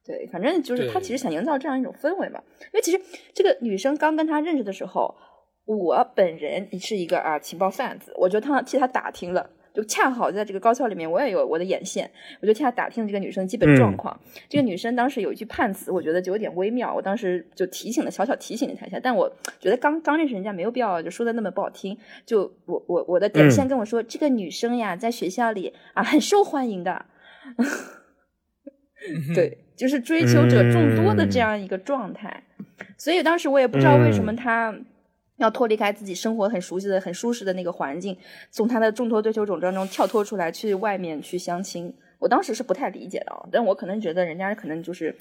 对，反正就是他其实想营造这样一种氛围嘛。因为其实这个女生刚跟他认识的时候，我本人是一个啊情报贩子，我就他替他打听了，就恰好在这个高校里面，我也有我的眼线，我就替他打听了这个女生的基本状况。这个女生当时有一句判词，我觉得就有点微妙，我当时就提醒了，小小提醒了她一下。但我觉得刚刚认识人家没有必要就说的那么不好听。就我我我的点线跟我说，这个女生呀，在学校里啊很受欢迎的。对，就是追求者众多的这样一个状态，所以当时我也不知道为什么他要脱离开自己生活很熟悉的、很舒适的那个环境，从他的众多追求者当中跳脱出来，去外面去相亲。我当时是不太理解的啊，但我可能觉得人家可能就是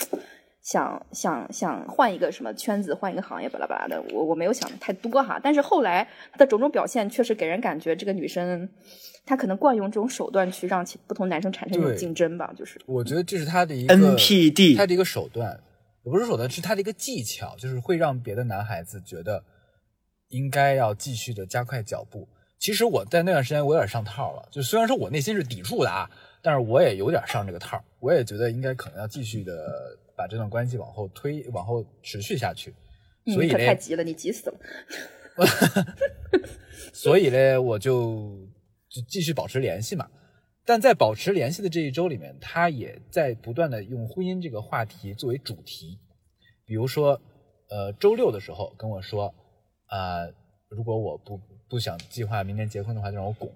想想想换一个什么圈子，换一个行业，巴拉巴拉的。我我没有想太多哈，但是后来他的种种表现确实给人感觉，这个女生她可能惯用这种手段去让其不同男生产生一种竞争吧，就是我觉得这是他的一个 NPD 他的一个手段，也不是手段，是他的一个技巧，就是会让别的男孩子觉得应该要继续的加快脚步。其实我在那段时间我有点上套了，就虽然说我内心是抵触的啊，但是我也有点上这个套，我也觉得应该可能要继续的把这段关系往后推，往后持续下去。所以太急了，你急死了。<laughs> <laughs> 所以呢，我就就继续保持联系嘛。但在保持联系的这一周里面，他也在不断的用婚姻这个话题作为主题，比如说，呃，周六的时候跟我说，啊、如果我不不想计划明年结婚的话，就让我拱。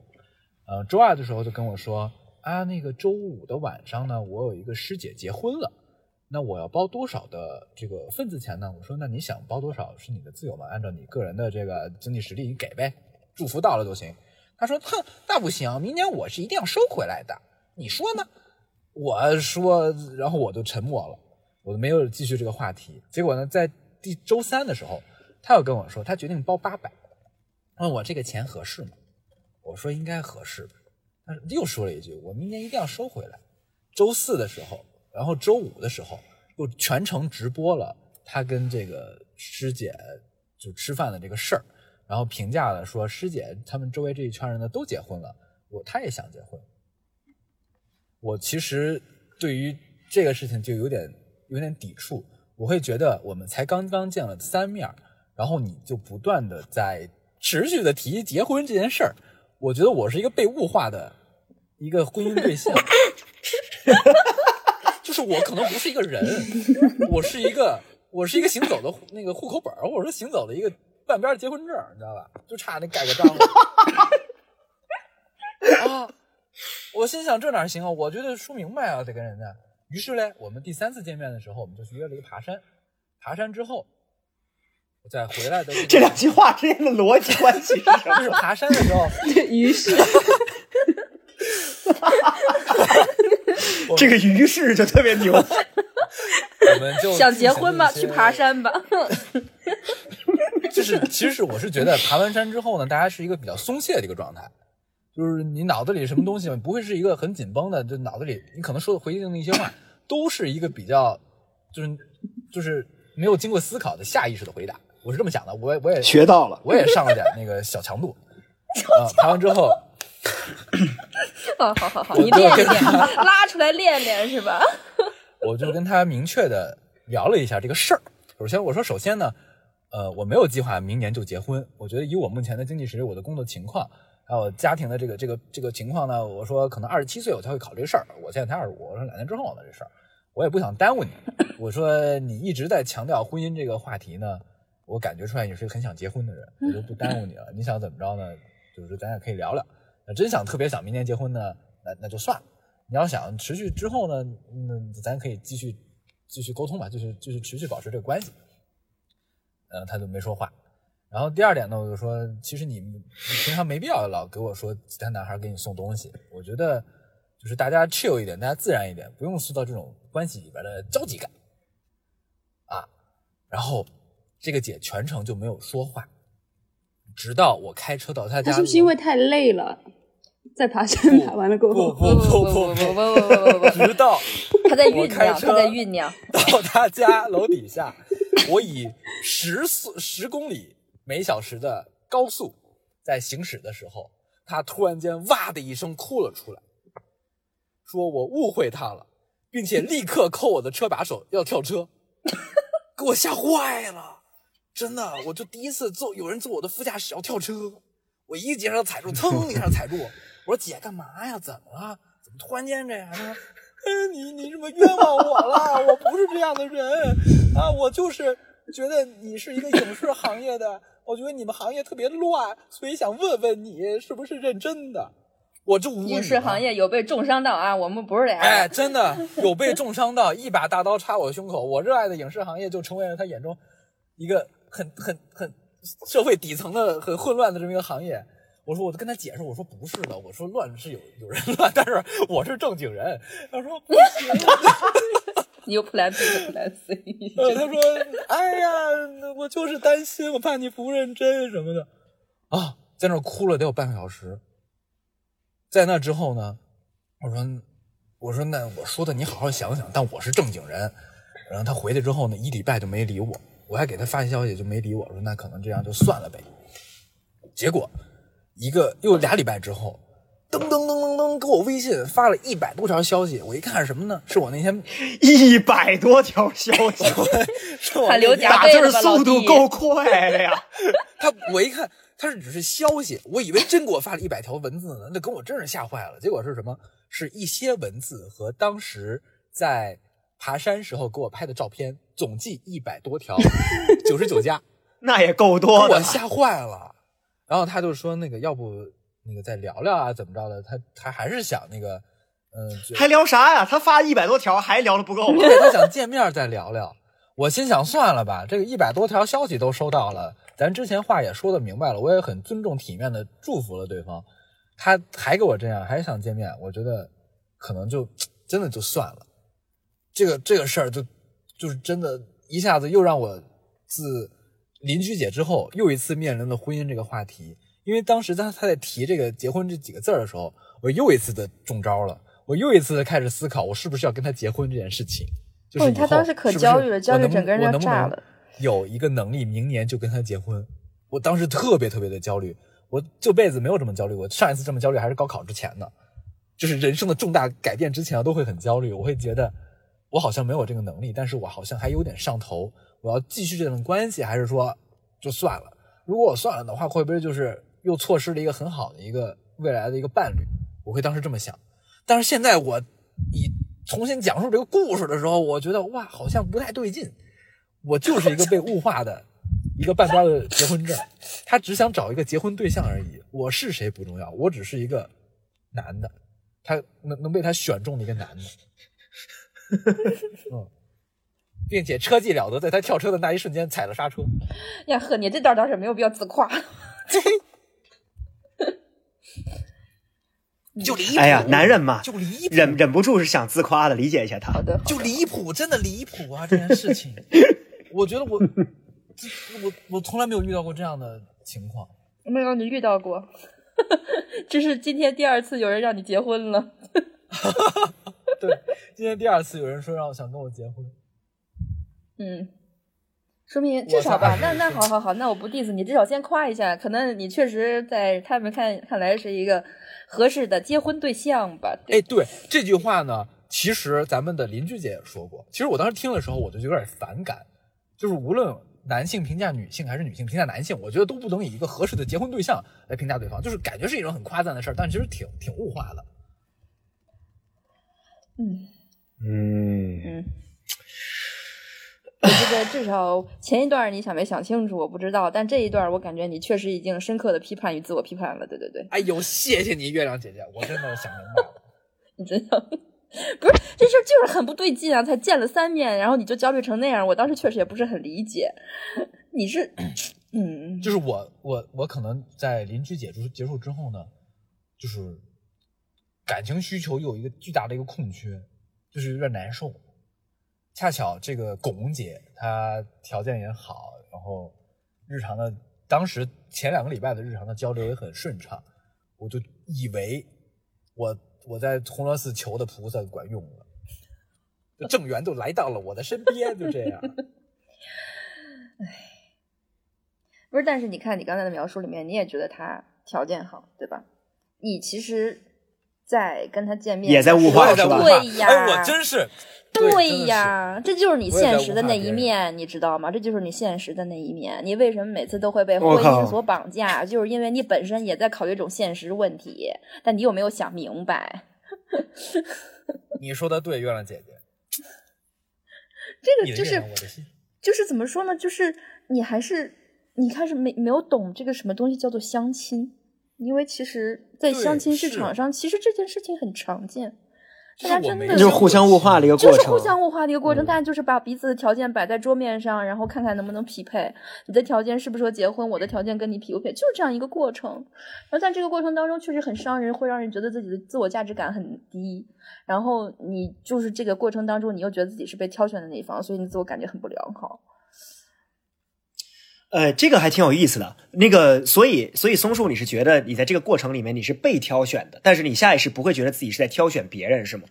呃，周二的时候就跟我说，啊，那个周五的晚上呢，我有一个师姐结婚了，那我要包多少的这个份子钱呢？我说，那你想包多少是你的自由嘛，按照你个人的这个经济实力你给呗，祝福到了就行。他说，哼，那不行，明年我是一定要收回来的，你说呢？我说，然后我就沉默了，我没有继续这个话题。结果呢，在第周三的时候，他又跟我说，他决定包八百，问我这个钱合适吗？我说应该合适。他又说了一句，我明年一定要收回来。周四的时候，然后周五的时候又全程直播了他跟这个师姐就吃饭的这个事儿，然后评价了说师姐他们周围这一圈人呢都结婚了，我他也想结婚。我其实对于这个事情就有点有点抵触，我会觉得我们才刚刚见了三面，然后你就不断的在持续的提结婚这件事儿，我觉得我是一个被物化的一个婚姻对象，<laughs> 就是我可能不是一个人，我是一个我是一个行走的那个户口本，或者说行走的一个半边儿结婚证，你知道吧？就差那盖个章了。啊，我心想这哪行啊？我觉得说明白啊，得跟人家。于是嘞，我们第三次见面的时候，我们就去约了一个爬山。爬山之后，我再回来的这两句话之间的逻辑关系是什么？<laughs> 就是爬山的时候，<laughs> 于是 <laughs> 这个于是就特别牛。我们就想结婚吧？去爬山吧。就是其实是我是觉得爬完山之后呢，大家是一个比较松懈的一个状态，就是你脑子里什么东西不会是一个很紧绷的，就脑子里你可能说的回应的一些话，都是一个比较就是就是没有经过思考的下意识的回答。我是这么想的，我也我也学到了，我也上了点那个小强度，<laughs> 啊，爬完之后，<laughs> 好好好好，我你练一练，拉出来练练是吧？<laughs> 我就跟他明确的聊了一下这个事儿。首先我说，首先呢，呃，我没有计划明年就结婚。我觉得以我目前的经济实力、我的工作情况，还有家庭的这个这个这个情况呢，我说可能二十七岁我才会考虑这事儿。我现在才二十五，我说两年之后呢这事儿，我也不想耽误你。我说你一直在强调婚姻这个话题呢，我感觉出来你是个很想结婚的人，我就不耽误你了。<laughs> 你想怎么着呢？就是咱俩可以聊聊。那真想特别想明年结婚呢，那那就算了。你要想持续之后呢，那咱可以继续继续沟通吧，就是就是持续保持这个关系。呃，他就没说话。然后第二点呢，我就说，其实你你平常没必要老给我说其他男孩给你送东西，我觉得就是大家 chill 一点，大家自然一点，不用塑造这种关系里边的着急感啊。然后这个姐全程就没有说话，直到我开车到她家。他是不是因为太累了，在爬山爬完了过后，不不不不不不不不不直到 <laughs> 她在酝酿，我开车他在酝酿。到她家楼底下，我以十速十公里每小时的高速在行驶的时候，她突然间哇的一声哭了出来，说我误会她了，并且立刻扣我的车把手要跳车，给我吓坏了。真的，我就第一次坐有人坐我的副驾驶要跳车，我一节上踩住，噌一下踩住，我说姐干嘛呀？怎么了？怎么突然间这样？他说：“嗯，你你怎么冤枉我了？我不是这样的人啊！我就是觉得你是一个影视行业的，我觉得你们行业特别乱，所以想问问你是不是认真的。”我就无语影视行业有被重伤到啊，我们不是这样。哎，真的有被重伤到，一把大刀插我胸口。我热爱的影视行业就成为了他眼中一个很很很社会底层的、很混乱的这么一个行业。我说，我就跟他解释，我说不是的，我说乱是有有人乱，但是我是正经人。他说不行，<laughs> 你有 Plan B 和 Plan C，呃他说哎呀，我就是担心，我怕你不认真什么的啊，在那儿哭了得有半个小时。在那之后呢，我说我说那我说的你好好想想，但我是正经人。然后他回去之后呢，一礼拜就没理我，我还给他发消息就没理我，我说那可能这样就算了呗。结果一个又俩礼拜之后，噔噔噔噔噔给我微信发了一百多条消息，我一看是什么呢？是我那天 <laughs> 一百多条消息，<laughs> 是我刘打字速度。够快的呀！<laughs> 他我一看他是只是消息，我以为真给我发了一百条文字呢，那给我真是吓坏了。结果是什么？是一些文字和当时在爬山时候给我拍的照片，总计一百多条，九十九加，<laughs> 那也够多的我。吓坏了。然后他就说那个要不那个再聊聊啊，怎么着的？他他还是想那个嗯，就还聊啥呀？他发一百多条，还聊的不够吗？对他想见面再聊聊。我心想算了吧，这个一百多条消息都收到了，咱之前话也说的明白了，我也很尊重体面的祝福了对方，他还给我这样，还想见面，我觉得可能就 <tsk> 真的就算了。这个这个事儿就就是真的，一下子又让我自邻居姐之后，又一次面临了婚姻这个话题。因为当时他他在提这个结婚这几个字儿的时候，我又一次的中招了，我又一次的开始思考，我是不是要跟他结婚这件事情。就是他当时可焦虑了焦虑整个人要炸了有一个能力，明年就跟他结婚。我当时特别特别的焦虑，我这辈子没有这么焦虑过。上一次这么焦虑还是高考之前呢，就是人生的重大改变之前都会很焦虑。我会觉得我好像没有这个能力，但是我好像还有点上头。我要继续这段关系，还是说就算了？如果我算了的话，会不会就是又错失了一个很好的一个未来的一个伴侣？我会当时这么想。但是现在我以重新讲述这个故事的时候，我觉得哇，好像不太对劲。我就是一个被物化的一个半边的结婚证，他只想找一个结婚对象而已。我是谁不重要，我只是一个男的，他能能被他选中的一个男的。<laughs> 嗯，并且车技了得，在他跳车的那一瞬间踩了刹车。呀呵，你这段倒是没有必要自夸。<laughs> 就离谱！哎呀，男人嘛，就离谱，忍忍不住是想自夸的，理解一下他好。的，好就离谱，真的离谱啊！这件事情，<laughs> 我觉得我这我我从来没有遇到过这样的情况。没有你遇到过，这是今天第二次有人让你结婚了。对，今天第二次有人说让我想跟我结婚，嗯，说明至少吧，那那好好好，那我不 diss 你，至少先夸一下，可能你确实在他们看看来是一个合适的结婚对象吧。对哎，对这句话呢，其实咱们的邻居姐也说过。其实我当时听的时候，我就有点反感，就是无论男性评价女性还是女性评价男性，我觉得都不能以一个合适的结婚对象来评价对方，就是感觉是一种很夸赞的事儿，但其实挺挺物化的。嗯嗯，嗯，我觉得至少前一段你想没想清楚，我不知道，但这一段我感觉你确实已经深刻的批判与自我批判了。对对对，哎呦，谢谢你，月亮姐姐，我真的想明白了。<laughs> 你真的不是这事儿就是很不对劲啊！才见了三面，然后你就焦虑成那样，我当时确实也不是很理解。你是嗯，就是我我我可能在邻居解除结束之后呢，就是感情需求有一个巨大的一个空缺，就是有点难受。恰巧这个巩姐她条件也好，然后日常的当时前两个礼拜的日常的交流也很顺畅，我就以为我我在红螺寺求的菩萨管用了，正缘都来到了我的身边，就这样。<laughs> 不是，但是你看你刚才的描述里面，你也觉得他条件好，对吧？你其实，在跟他见面也在物化是吧对呀，哎，我真是对呀，这就是你现实的那一面，你知道吗？这就是你现实的那一面。你为什么每次都会被婚姻所绑架？就是因为你本身也在考虑一种现实问题，但你有没有想明白？<laughs> 你说的对，月亮姐姐，这个就是。就是怎么说呢？就是你还是你开始没没有懂这个什么东西叫做相亲，因为其实，在相亲市场上，其实这件事情很常见，大家真的就是互相物化的一个过程。就是互相物化的一个过程，嗯大家就是把彼此的条件摆在桌面上，然后看看能不能匹配。你的条件适不适合结婚，我的条件跟你匹不配，就是这样一个过程。然后在这个过程当中，确实很伤人，会让人觉得自己的自我价值感很低。然后你就是这个过程当中，你又觉得自己是被挑选的那一方，所以你自我感觉很不良好。呃，这个还挺有意思的。那个，所以，所以松树，你是觉得你在这个过程里面你是被挑选的，但是你下意识不会觉得自己是在挑选别人，是吗？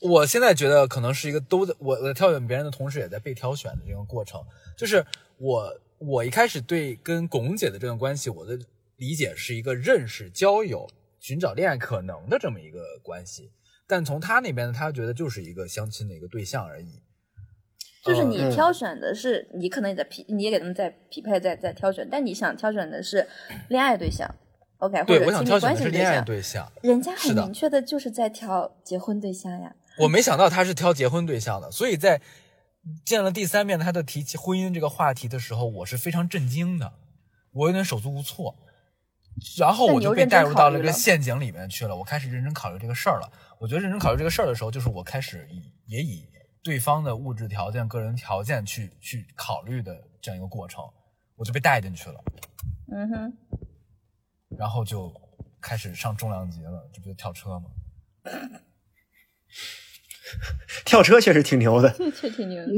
我现在觉得可能是一个都在我在挑选别人的同时，也在被挑选的这个过程。就是我我一开始对跟龚姐的这段关系，我的理解是一个认识、交友、寻找恋爱可能的这么一个关系。但从他那边，他觉得就是一个相亲的一个对象而已。就是你挑选的是，你可能也在匹，你也给他们在匹配，在在挑选，但你想挑选的是恋爱对象，OK，或对，者我想亲密关系挑选的是恋爱象，对象。人家很明确的就是在挑结婚对象呀。我没想到他是挑结婚对象的，所以在见了第三面他的提起婚姻这个话题的时候，我是非常震惊的，我有点手足无措。然后我就被带入到了这个陷阱里面去了，我开始认真考虑这个事儿了。我觉得认真考虑这个事儿的时候，就是我开始以也以对方的物质条件、个人条件去去考虑的这样一个过程，我就被带进去了，嗯哼，然后就开始上重量级了，这不就跳车吗？跳车确实挺牛的。确实挺牛的。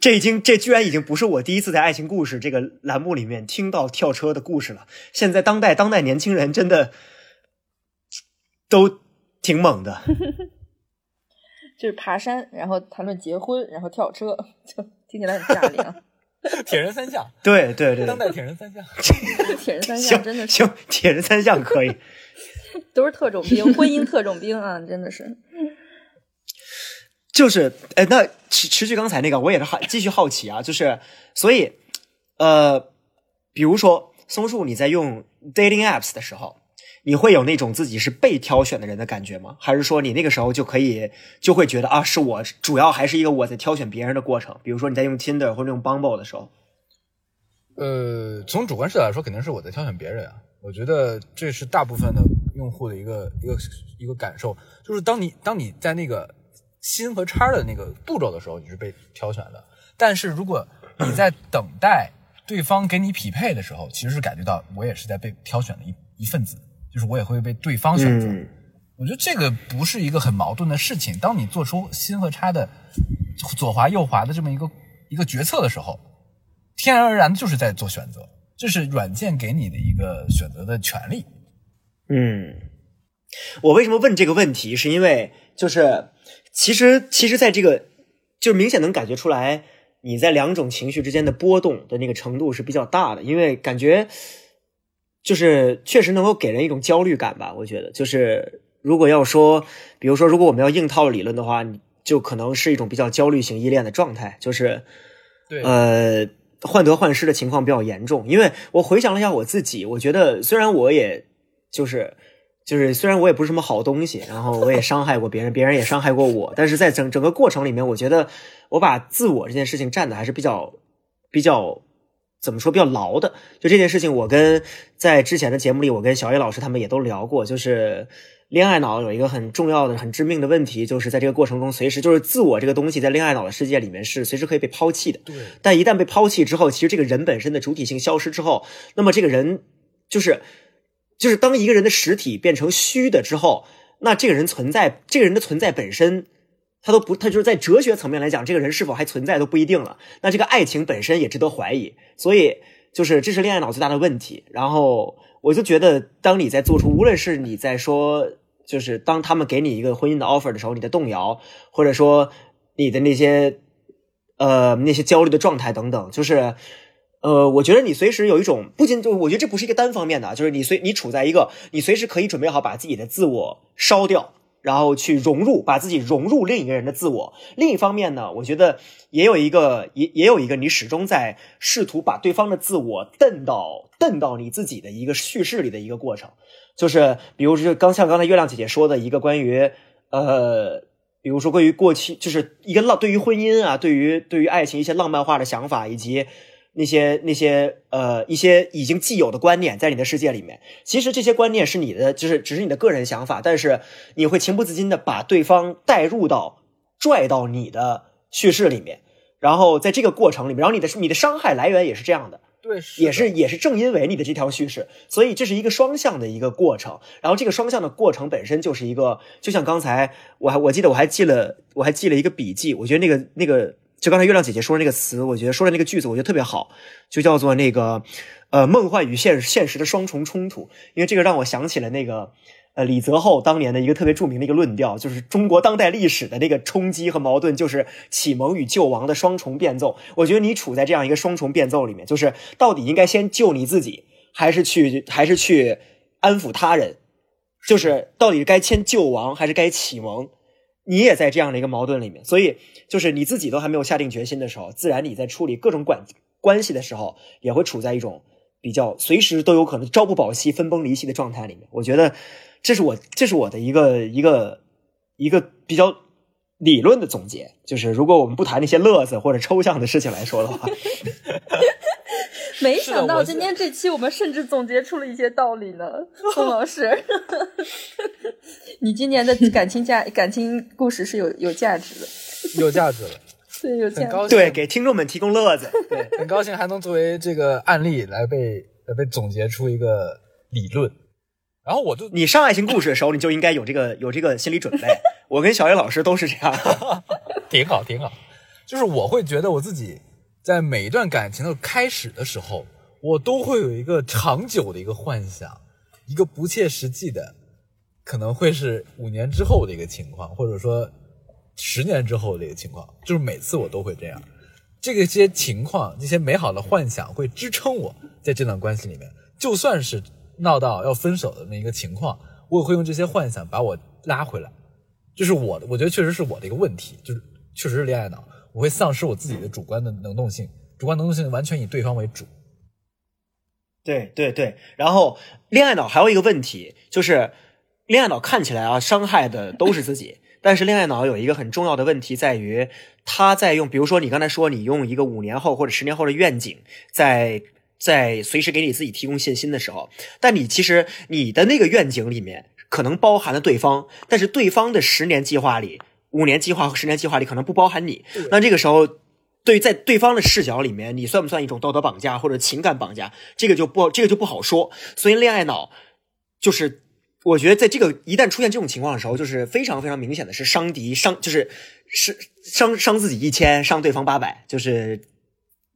这已经这居然已经不是我第一次在爱情故事这个栏目里面听到跳车的故事了。现在当代当代年轻人真的都挺猛的。<laughs> 就是爬山，然后谈论结婚，然后跳车，就听起来很炸裂啊！<laughs> 铁人三项，<laughs> 对对对当代铁人三项。<laughs> 铁人三项行真的是行，铁人三项可以。都是特种兵，婚姻特种兵啊，真的是。就是，哎，那持持续刚才那个，我也是好继续好奇啊，就是，所以，呃，比如说松树，你在用 dating apps 的时候，你会有那种自己是被挑选的人的感觉吗？还是说你那个时候就可以就会觉得啊，是我主要还是一个我在挑选别人的过程？比如说你在用 Tinder 或者用 Bumble 的时候，呃，从主观视角来说，肯定是我在挑选别人啊。我觉得这是大部分的用户的一个一个一个感受，就是当你当你在那个心和叉的那个步骤的时候，你是被挑选的。但是如果你在等待对方给你匹配的时候，其实是感觉到我也是在被挑选的一一份子，就是我也会被对方选择。嗯我觉得这个不是一个很矛盾的事情。当你做出心和差的左滑右滑的这么一个一个决策的时候，天然而然就是在做选择，这是软件给你的一个选择的权利。嗯，我为什么问这个问题？是因为就是其实其实在这个就是明显能感觉出来，你在两种情绪之间的波动的那个程度是比较大的，因为感觉就是确实能够给人一种焦虑感吧。我觉得就是如果要说，比如说如果我们要硬套理论的话，你就可能是一种比较焦虑型依恋的状态，就是对呃，患得患失的情况比较严重。因为我回想了一下我自己，我觉得虽然我也就是就是虽然我也不是什么好东西，然后我也伤害过别人，别人也伤害过我，但是在整整个过程里面，我觉得我把自我这件事情站的还是比较比较。怎么说比较牢的？就这件事情，我跟在之前的节目里，我跟小野老师他们也都聊过，就是恋爱脑有一个很重要的、很致命的问题，就是在这个过程中，随时就是自我这个东西在恋爱脑的世界里面是随时可以被抛弃的。对，但一旦被抛弃之后，其实这个人本身的主体性消失之后，那么这个人就是就是当一个人的实体变成虚的之后，那这个人存在，这个人的存在本身，他都不，他就是在哲学层面来讲，这个人是否还存在都不一定了。那这个爱情本身也值得怀疑，所以就是这是恋爱脑最大的问题。然后我就觉得，当你在做出，无论是你在说，就是当他们给你一个婚姻的 offer 的时候，你的动摇，或者说你的那些呃那些焦虑的状态等等，就是。呃，我觉得你随时有一种，不仅就我觉得这不是一个单方面的，就是你随你处在一个你随时可以准备好把自己的自我烧掉，然后去融入，把自己融入另一个人的自我。另一方面呢，我觉得也有一个也也有一个你始终在试图把对方的自我蹬到蹬到你自己的一个叙事里的一个过程，就是比如说刚像刚才月亮姐姐说的一个关于呃。比如说，关于过去，就是一个浪对于婚姻啊，对于对于爱情一些浪漫化的想法，以及那些那些呃一些已经既有的观念，在你的世界里面，其实这些观念是你的，就是只是你的个人想法，但是你会情不自禁的把对方带入到拽到你的叙事里面，然后在这个过程里面，然后你的你的伤害来源也是这样的，对，是也是也是正因为你的这条叙事，所以这是一个双向的一个过程。然后这个双向的过程本身就是一个，就像刚才我还我记得我还记了我还记了一个笔记，我觉得那个那个就刚才月亮姐姐说的那个词，我觉得说的那个句子，我觉得特别好，就叫做那个呃梦幻与现现实的双重冲突，因为这个让我想起了那个。呃，李泽厚当年的一个特别著名的一个论调，就是中国当代历史的那个冲击和矛盾，就是启蒙与救亡的双重变奏。我觉得你处在这样一个双重变奏里面，就是到底应该先救你自己，还是去还是去安抚他人？就是到底该先救亡还是该启蒙？你也在这样的一个矛盾里面，所以就是你自己都还没有下定决心的时候，自然你在处理各种关关系的时候，也会处在一种比较随时都有可能朝不保夕、分崩离析的状态里面。我觉得这是我这是我的一个一个一个比较理论的总结，就是如果我们不谈那些乐子或者抽象的事情来说的话，<laughs> 没想到今天这期我们甚至总结出了一些道理呢，宋老师，<laughs> 你今年的感情价 <laughs> 感情故事是有有价值的，有价值了，<laughs> 对，有价值。很高兴，对，给听众们提供乐子。对，很高兴还能作为这个案例来被来被总结出一个理论。然后我就你上爱情故事的时候，你就应该有这个有这个心理准备。我跟小野老师都是这样。挺好，挺好。就是我会觉得我自己在每一段感情的开始的时候，我都会有一个长久的一个幻想，一个不切实际的，可能会是五年之后的一个情况，或者说十年之后的一个情况，就是每次我都会这样。这个些情况，这些美好的幻想会支撑我在这段关系里面，就算是闹到要分手的那一个情况，我也会用这些幻想把我拉回来。就是我，我觉得确实是我的一个问题，就是确实是恋爱脑，我会丧失我自己的主观的能动性，主观能动性完全以对方为主。对对对，然后恋爱脑还有一个问题，就是恋爱脑看起来啊，伤害的都是自己，但是恋爱脑有一个很重要的问题在于，他在用，比如说你刚才说你用一个五年后或者十年后的愿景，在在随时给你自己提供信心的时候，但你其实你的那个愿景里面可能包含了对方，但是对方的十年计划里、五年计划和十年计划里可能不包含你，那这个时候。对，在对方的视角里面，你算不算一种道德绑架或者情感绑架？这个就不，这个就不好说。所以，恋爱脑就是，我觉得在这个一旦出现这种情况的时候，就是非常非常明显的是伤敌伤，就是是伤伤自己一千，伤对方八百，就是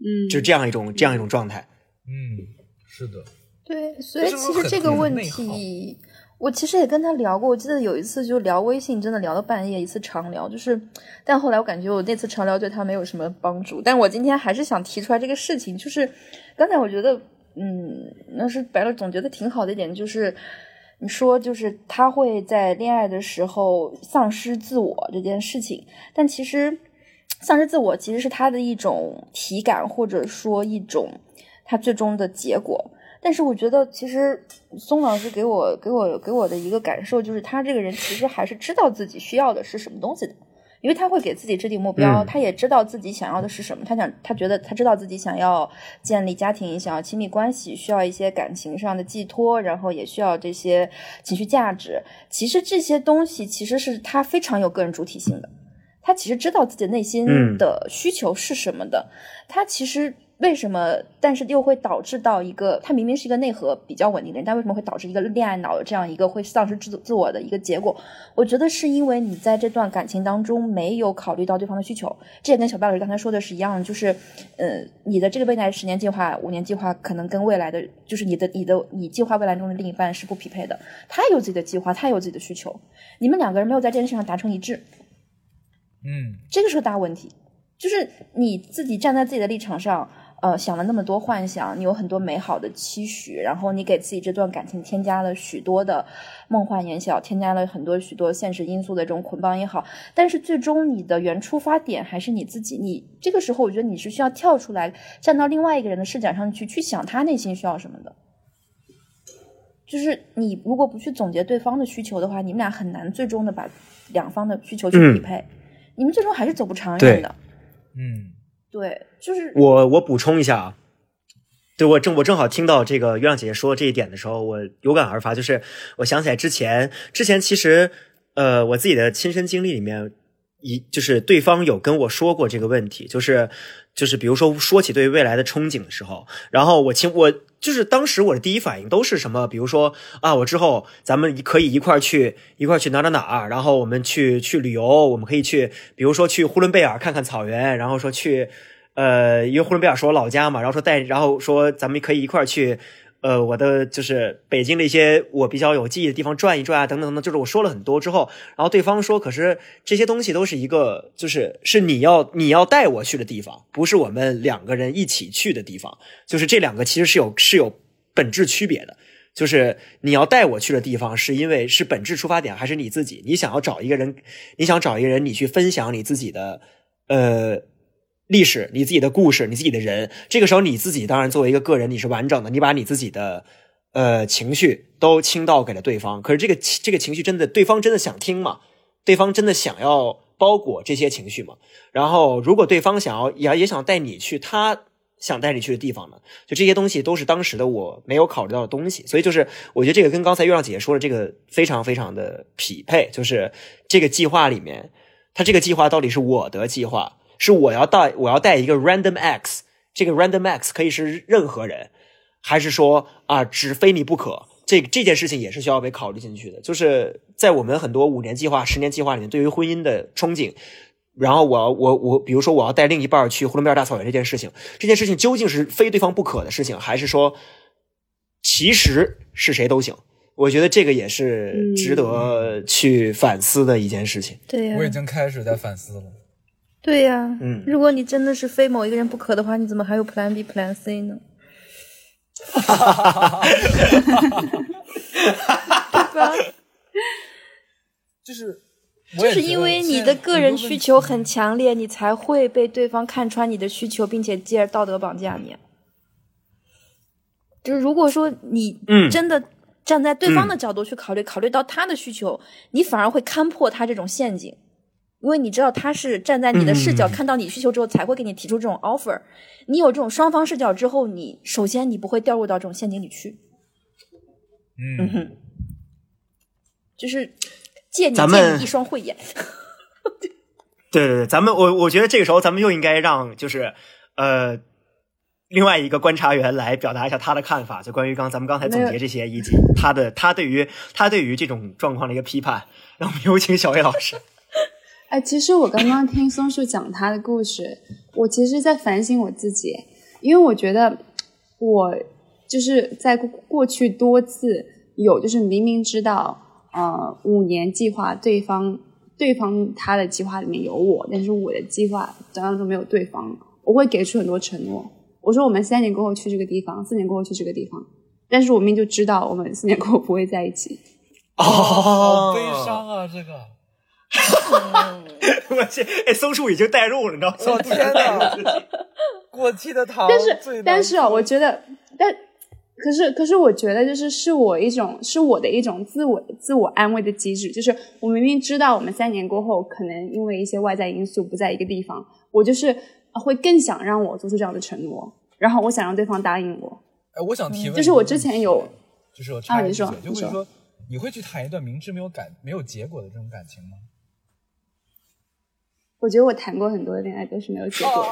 嗯，就是这样一种这样一种状态。嗯，是的，对，所以其实这个问题，我其实也跟他聊过。我记得有一次就聊微信，真的聊到半夜，一次长聊，就是，但后来我感觉我那次长聊对他没有什么帮助。但我今天还是想提出来这个事情，就是刚才我觉得，嗯，那是白乐总觉得挺好的一点，就是你说就是他会在恋爱的时候丧失自我这件事情，但其实丧失自我其实是他的一种体感，或者说一种他最终的结果。但是我觉得，其实松老师给我给我给我的一个感受就是，他这个人其实还是知道自己需要的是什么东西的，因为他会给自己制定目标，嗯他也知道自己想要的是什么。他想，他觉得他知道自己想要建立家庭，想要亲密关系，需要一些感情上的寄托，然后也需要这些情绪价值。其实这些东西其实是他非常有个人主体性的。他其实知道自己内心嗯的需求是什么的，他其实为什么，但是又会导致到一个，他明明是一个内核比较稳定的人，但为什么会导致一个恋爱脑的这样一个会丧失自自我的一个结果？我觉得是因为你在这段感情当中没有考虑到对方的需求，这也跟小白老师刚才说的是一样的，就是，呃，你的这个未来十年计划、五年计划可能跟未来的，就是你的、你的、你计划未来中的另一半是不匹配的，他有自己的计划，他有自己的需求，你们两个人没有在这件事上达成一致，嗯，这个是个大问题，就是你自己站在自己的立场上，呃，想了那么多幻想，你有很多美好的期许，然后你给自己这段感情添加了许多的梦幻言小，添加了很多许多现实因素的这种捆绑也好，但是最终你的原出发点还是你自己，你这个时候我觉得你是需要跳出来，站到另外一个人的视角上去，去想他内心需要什么的。就是你如果不去总结对方的需求的话，你们俩很难最终的把两方的需求去嗯匹配，你们最终还是走不长远的。嗯，对，就是我我补充一下啊，对我正我正好听到这个月亮姐姐说这一点的时候，我有感而发，就是我想起来之前之前其实呃我自己的亲身经历里面，一就是对方有跟我说过这个问题，就是就是比如说说起对未来的憧憬的时候，然后我亲我就是当时我的第一反应都是什么，比如说啊，我之后咱们可以一块儿去一块儿去哪哪哪，然后我们去去旅游，我们可以去，比如说去呼伦贝尔看看草原，然后说去。呃，因为呼伦贝尔是我老家嘛，然后说带，然后说咱们可以一块儿去，呃，我的就是北京的一些我比较有记忆的地方转一转啊，等等等等，就是我说了很多之后，然后对方说，可是这些东西都是一个，就是是你要你要带我去的地方，不是我们两个人一起去的地方，就是这两个其实是有是有本质区别的。就是你要带我去的地方，是因为是本质出发点，还是你自己？你想要找一个人，你想找一个人，你去分享你自己的，呃，历史，你自己的故事，你自己的人。这个时候你自己当然作为一个个人，你是完整的，你把你自己的呃情绪都倾倒给了对方。可是这个这个情绪真的，对方真的想听吗？对方真的想要包裹这些情绪吗？然后，如果对方想要也也想带你去他想带你去的地方呢？就这些东西都是当时的我没有考虑到的东西，所以就是我觉得这个跟刚才月亮姐姐说的这个非常非常的匹配，就是这个计划里面，他这个计划到底是我的计划，是我要带我要带一个 random x，这个 random x 可以是任何人，还是说啊只非你不可？这这件事情也是需要被考虑进去的。就是在我们很多五年计划、十年计划里面，对于婚姻的憧憬，然后我要我我，比如说我要带另一半去呼伦贝尔大草原这件事情，这件事情究竟是非对方不可的事情，还是说其实是谁都行？我觉得这个也是值得去反思的一件事情。对、我已经开始在反思了。对呀、嗯如果你真的是非某一个人不可的话，你怎么还有 Plan B、Plan C 呢？哈哈哈哈哈！哈哈？就是，就是因为你的个人需求很强烈，你才会被对方看穿你的需求，并且继而道德绑架你。就是如果说你嗯真的站在对方的角度去考虑，考虑到他的需求，你反而会看破他这种陷阱，因为你知道他是站在你的视角、嗯看到你需求之后才会给你提出这种 offer。你有这种双方视角之后，你首先你不会掉入到这种陷阱里去，嗯，就是借你借你一双慧眼。<laughs> 对对对，咱们我我觉得这个时候咱们又应该让就是呃另外一个观察员来表达一下他的看法，就关于刚咱们刚才总结这些，以及他的他对于他对于这种状况的一个批判。让我们有请小魏老师。哎，其实我刚刚听松树讲他的故事，我其实在反省我自己，因为我觉得我就是在过过去多次有就是明明知道呃五年计划对方对方他的计划里面有我，但是我的计划当中没有对方，我会给出很多承诺。我说我们三年过后去这个地方，四年过后去这个地方，但是我明明就知道我们四年过后不会在一起。<laughs> 哦好悲伤啊，这个。<laughs> <laughs> 我去，哎，松树已经代入了，你知道吗？我天哪！<laughs> 过期的糖但是但是啊，我觉得，但可是可是我觉得就是是我一种是我的一种自我自我安慰的机制，就是我明明知道我们三年过后可能因为一些外在因素不在一个地方，我就是会更想让我做出这样的承诺，然后我想让对方答应我。哎，我想提问，就是我之前有，就是我插啊你说一句，就会说，你会去谈一段明知没有感没有结果的这种感情吗？我觉得我谈过很多的恋爱都是没有结果。<laughs>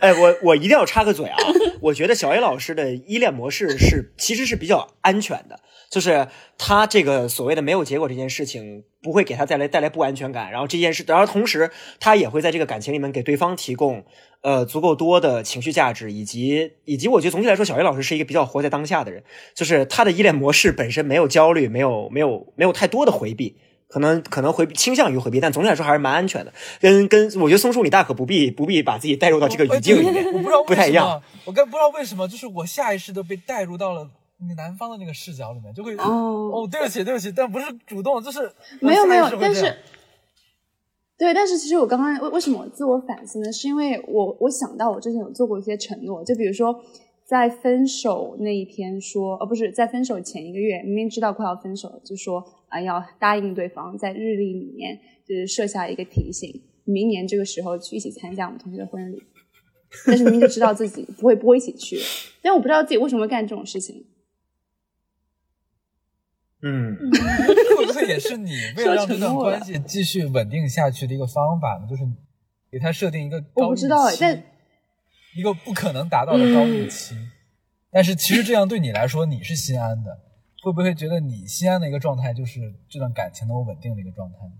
哎，我我一定要插个嘴啊！我觉得小 A 老师的依恋模式是其实是比较安全的，就是他这个所谓的没有结果这件事情不会给他带来带来不安全感，然后这件事，然后同时他也会在这个感情里面给对方提供呃足够多的情绪价值，以及以及我觉得总体来说，小 A 老师是一个比较活在当下的人，就是他的依恋模式本身没有焦虑，没有没有没有太多的回避。可能可能回避倾向于回避，但总体来说还是蛮安全的。跟跟我觉得松树你大可不必不必把自己带入到这个语境里面，我不知道不太一样。我跟不知道为什么，就是我下意识的被带入到了那男方的那个视角里面，就会哦哦，对不起，对不起，但不是主动，就是没有没有但是对，但是其实我刚刚为为什么自我反思呢？是因为我我想到我之前有做过一些承诺，就比如说在分手那一天说，呃，不是在分手前一个月，明明知道快要分手，就说啊、要答应对方，在日历里面就是设下一个提醒，明年这个时候去一起参加我们同学的婚礼。<laughs> 但是明明就知道自己不会不会一起去，但我不知道自己为什么会干这种事情。嗯，<laughs> 会不会也是你 <laughs> 为了让这段关系继续稳定下去的一个方法呢？就是给他设定一个高我不知道预期哎但一个不可能达到的高预期。但是其实这样对你来说你是心安的，会不会觉得你心安的一个状态就是这段感情能够稳定的一个状态呢？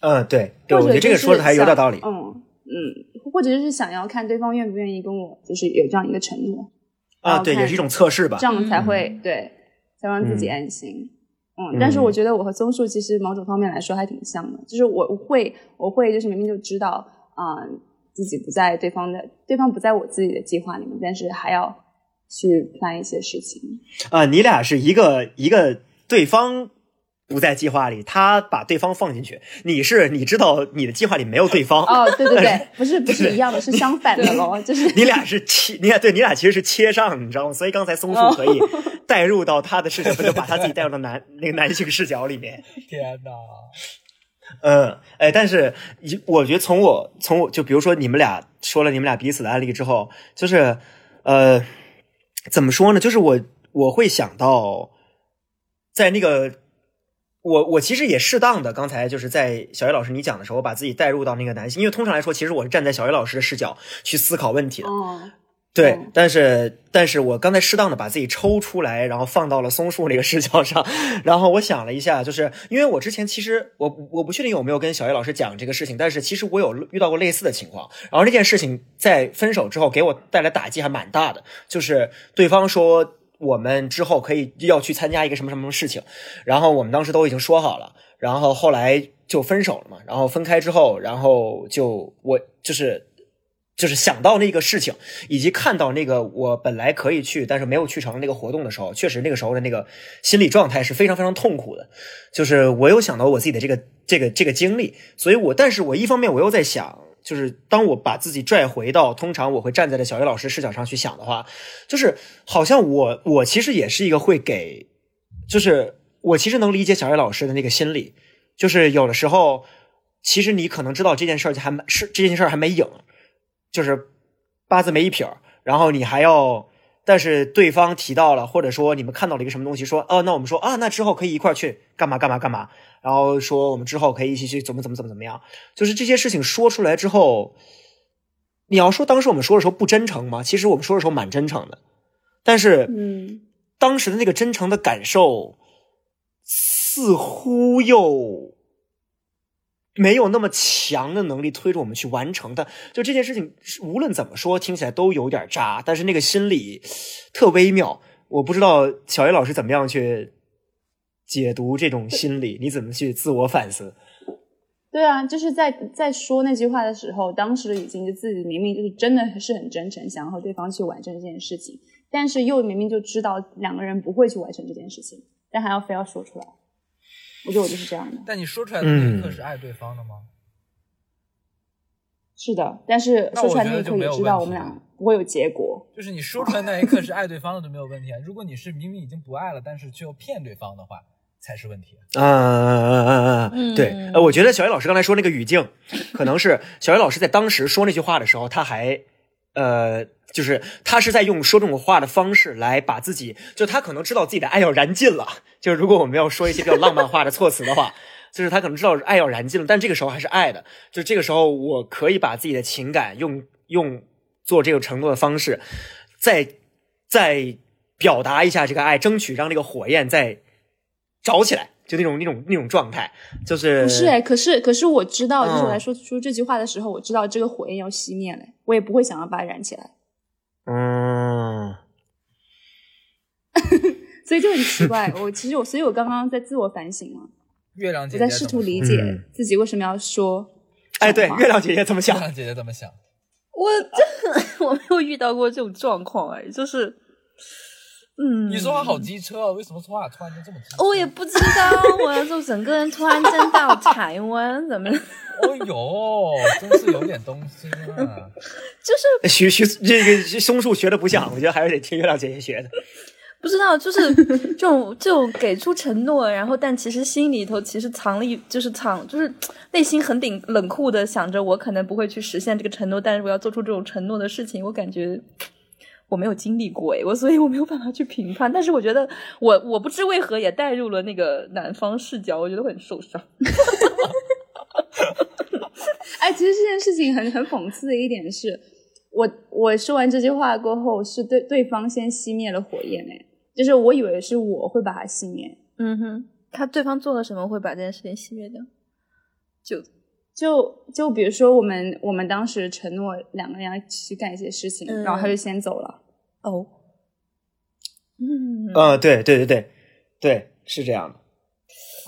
嗯，对，对，我觉得这个说的还有点道理。嗯嗯，或者就是想要看对方愿不愿意跟我，就是有这样一个承诺啊，对，也是一种测试吧这。样才会、嗯对，才让自己嗯安心。嗯，但是我觉得我和松树其实某种方面来说还挺像的，就是我我会我会就是明明就知道啊、自己不在对方的对方不在我自己的计划里面，但是还要去 plan 一些事情。啊，你俩是一个一个对方不在计划里，他把对方放进去，你是你知道你的计划里没有对方，哦，对对对，<laughs> 不是不是一样的，是相反的咯，就是你俩是切，你俩对你俩其实是切上，你知道吗？所以刚才松树可以带入到他的视角，不就把他自己带入到男那个男性视角里面。<laughs> 天哪！嗯，哎，但是一我觉得从我从我就比如说你们俩说了你们俩彼此的案例之后，就是呃，怎么说呢？就是我我会想到，在那个我我其实也适当的刚才就是在小叶老师你讲的时候，我把自己带入到那个男性，因为通常来说，其实我是站在小叶老师的视角去思考问题的。哦，对嗯，但是但是我刚才适当的把自己抽出来，然后放到了松树那个视角上，然后我想了一下，就是因为我之前其实我我不确定有没有跟小叶老师讲这个事情，但是其实我有遇到过类似的情况，然后这件事情在分手之后给我带来打击还蛮大的，就是对方说我们之后可以要去参加一个什么什么事情，然后我们当时都已经说好了，然后后来就分手了嘛，然后分开之后，然后就我就是。就是想到那个事情，以及看到那个我本来可以去，但是没有去成那个活动的时候，确实那个时候的那个心理状态是非常非常痛苦的。就是我有想到我自己的这个这个这个经历，所以我，但是我一方面我又在想，就是当我把自己拽回到通常我会站在的小叶老师视角上去想的话，就是好像我我其实也是一个会给，就是我其实能理解小叶老师的那个心理，就是有的时候，其实你可能知道这件事儿还没是这件事儿还没影，就是八字没一撇儿，然后你还要，但是对方提到了，或者说你们看到了一个什么东西，说哦，那我们说啊，那之后可以一块去干嘛干嘛干嘛，然后说我们之后可以一起去怎么怎么怎么怎么样，就是这些事情说出来之后，你要说当时我们说的时候不真诚吗？其实我们说的时候蛮真诚的，但是嗯，当时的那个真诚的感受，似乎又没有那么强的能力推着我们去完成的。就这件事情，无论怎么说，听起来都有点渣，但是那个心理特微妙。我不知道小叶老师怎么样去解读这种心理，你怎么去自我反思？对啊，就是在在说那句话的时候，当时已经就自己明明就是真的是很真诚，想要和对方去完成这件事情，但是又明明就知道两个人不会去完成这件事情，但还要非要说出来。我觉得我就是这样的。但你说出来的那一刻是爱对方的吗？是的，但是说出来那一刻也没有问题知道我们俩不会有结果。就是你说出来那一刻是爱对方的都没有问题啊。如果你是明明已经不爱了，但是却又骗对方的话，才是问题。嗯嗯嗯嗯嗯，对，嗯呃，我觉得小叶老师刚才说那个语境，可能是小叶老师在当时说那句话的时候，他还，呃，就是他是在用说这种话的方式来把自己，就他可能知道自己的爱要燃尽了，就是如果我们要说一些比较浪漫化的措辞的话，<laughs> 就是他可能知道爱要燃尽了，但这个时候还是爱的，就这个时候我可以把自己的情感用用做这个承诺的方式，再再表达一下这个爱，争取让这个火焰再着起来，就那种那种那种状态，就是不是哎，可是可是我知道，就是我嗯。在说出这句话的时候，我知道这个火焰要熄灭了，我也不会想要把它燃起来，嗯，<laughs> 所以就很奇怪。<laughs> 我其实我，所以我刚刚在自我反省嘛，月亮姐姐我在试图理解嗯自己为什么要说哎，对，月亮姐姐怎么想月，亮姐姐怎么想？我这 <laughs> 我没有遇到过这种状况哎，就是，嗯，你说话好机车啊，为什么说话突然间这么机车？我也不知道，我就整个人突然间到台湾，怎么了？<laughs> 哦呦，真是有点东西啊！<laughs> 就是学学这个松树学的不像，我觉得还是得听月亮姐姐学的。不知道，就是这种这种给出承诺，然后但其实心里头其实藏了一，就是藏，就是内心很顶冷酷的想着我可能不会去实现这个承诺，但是我要做出这种承诺的事情，我感觉我没有经历过诶，我所以我没有办法去评判。但是我觉得我我不知为何也带入了那个男方视角，我觉得会很受伤。<laughs> 哎，其实这件事情很很讽刺的一点是，我我说完这句话过后，是对对方先熄灭了火焰，哎，就是我以为是我会把它熄灭，嗯哼，他对方做了什么会把这件事情熄灭掉？就就就比如说我们我们当时承诺两个人要去干一些事情，嗯。然后他就先走了，哦，嗯。嗯，对对对对对，是这样的。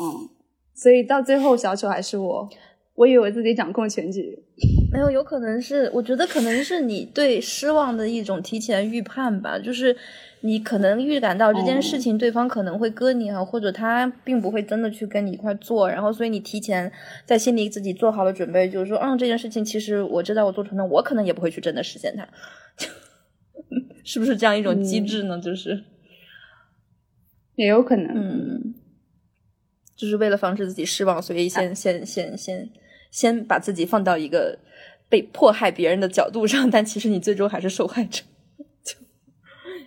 嗯，所以到最后小丑还是我，我以为自己掌控全局，没有，有可能是，我觉得可能是你对失望的一种提前预判吧，就是你可能预感到这件事情对方可能会割你啊，或者他并不会真的去跟你一块做，然后所以你提前在心里自己做好了准备，就是说，嗯，这件事情其实我知道我做成了，我可能也不会去真的实现它，<laughs> 是不是这样一种机制呢？就是，也有可能，嗯，就是为了防止自己失望，所以先先先先先把自己放到一个被迫害别人的角度上，<laughs> 但其实你最终还是受害者。<laughs> 就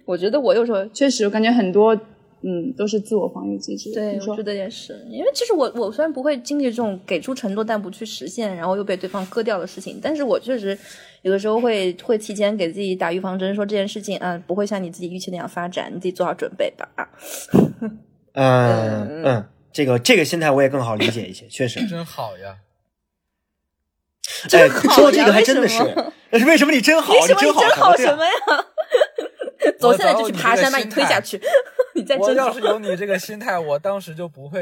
我觉得我有时候确实，我感觉很多嗯，都是自我防御机制。对，我觉得也是，因为其实我我虽然不会经历这种给出承诺但不去实现，然后又被对方割掉的事情，但是我确实有的时候会会提前给自己打预防针，说这件事情啊不会像你自己预期那样发展，你自己做好准备吧。啊，<laughs> 嗯嗯，这个这个心态我也更好理解一些，确实。真好呀！哎，好说到这个还真的是，但是为什么你真好？为什么真你真好什么呀？<laughs> 走，现在就去爬山，把你推下去。<laughs> 你再我真好要是，有你这个心态，我当时就不会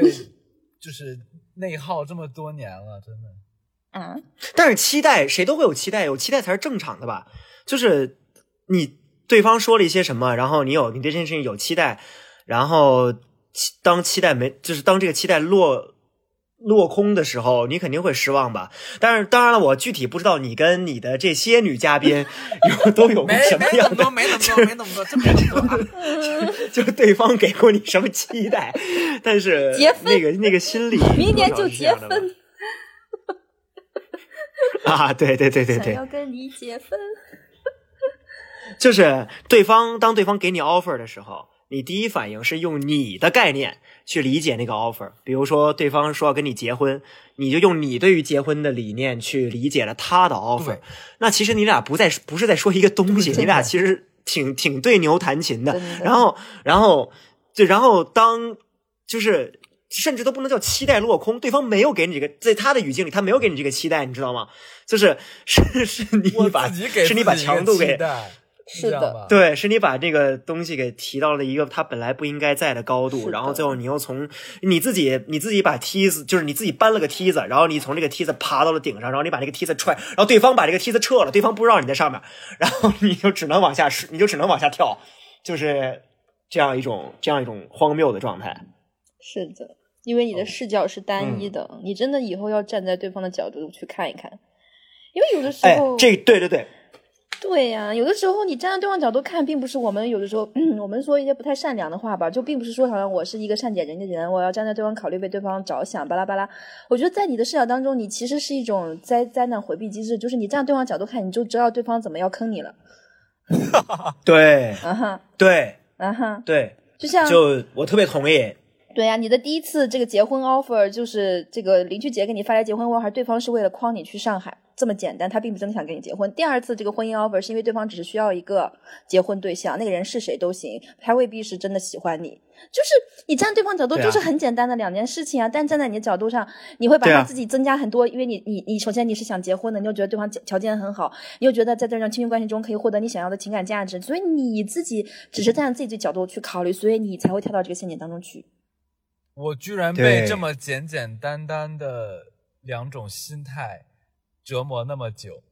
就是内耗这么多年了，真的。嗯，<laughs> 但是期待谁都会有期待，有期待才是正常的吧？就是你对方说了一些什么，然后你有你对这件事情有期待，然后期当期待没，就是当这个期待落落空的时候，你肯定会失望吧？但是当然了，我具体不知道你跟你的这些女嘉宾 <laughs> 有都有过什么样的没那么多，没那么多，没那么多，真没那么多啊。<laughs> 就是对方给过你什么期待，<laughs> 但是结婚那个那个心理明年就结婚，啊！对对对对想对，要跟你结婚。就是对方当对方给你 offer 的时候，你第一反应是用你的概念去理解那个 offer。比如说，对方说要跟你结婚，你就用你对于结婚的理念去理解了他的 offer。那其实你俩不在不是在说一个东西，你俩其实挺挺对牛弹琴的。然后，然后就然后当就是。甚至都不能叫期待落空，对方没有给你这个，在他的语境里，他没有给你这个期待，你知道吗？就是 <laughs> 是是你自己给是你把强度给是的对，是你把这个东西给提到了一个它本来不应该在的高度，然后最后你又从你自己你自己把梯子，就是你自己搬了个梯子，然后你从这个梯子爬到了顶上，然后你把这个梯子踹，然后对方把这个梯子撤了，对方不知道你在上面，然后你就只能往下，你就只能往下跳，就是这样一种这样一种荒谬的状态。是的，因为你哦的视角是单一的，你真的以后要站在对方的角度去看一看，因为有的时候哎候，，这对对对，对呀、有的时候你站在对方角度看，并不是我们有的时候，嗯，我们说一些不太善良的话吧，就并不是说好像我是一个善解人意的人，我要站在对方考虑为对方着想，巴拉巴拉。我觉得在你的视角当中，你其实是一种灾灾难回避机制，就是你站在对方角度看，你就知道对方怎么要坑你了，<laughs> 对。啊哈，对啊哈，对，就像就我特别同意。对呀、你的第一次这个结婚 offer 就是这个邻居姐给你发来结婚 offer，对方是为了诓你去上海，这么简单，他并不真的想跟你结婚。第二次这个婚姻 offer 是因为对方只是需要一个结婚对象，那个人是谁都行，他未必是真的喜欢你。就是你站对方角度，就是很简单的两件事情啊。但站在你的角度上，你会把他自己增加很多，因为你你你首先你是想结婚的，你又觉得对方条件很好，你又觉得在这种亲密关系中可以获得你想要的情感价值，所以你自己只是站在自己的角度去考虑，所以你才会跳到这个陷阱当中去。我居然被这么简简单单的两种心态折磨那么久。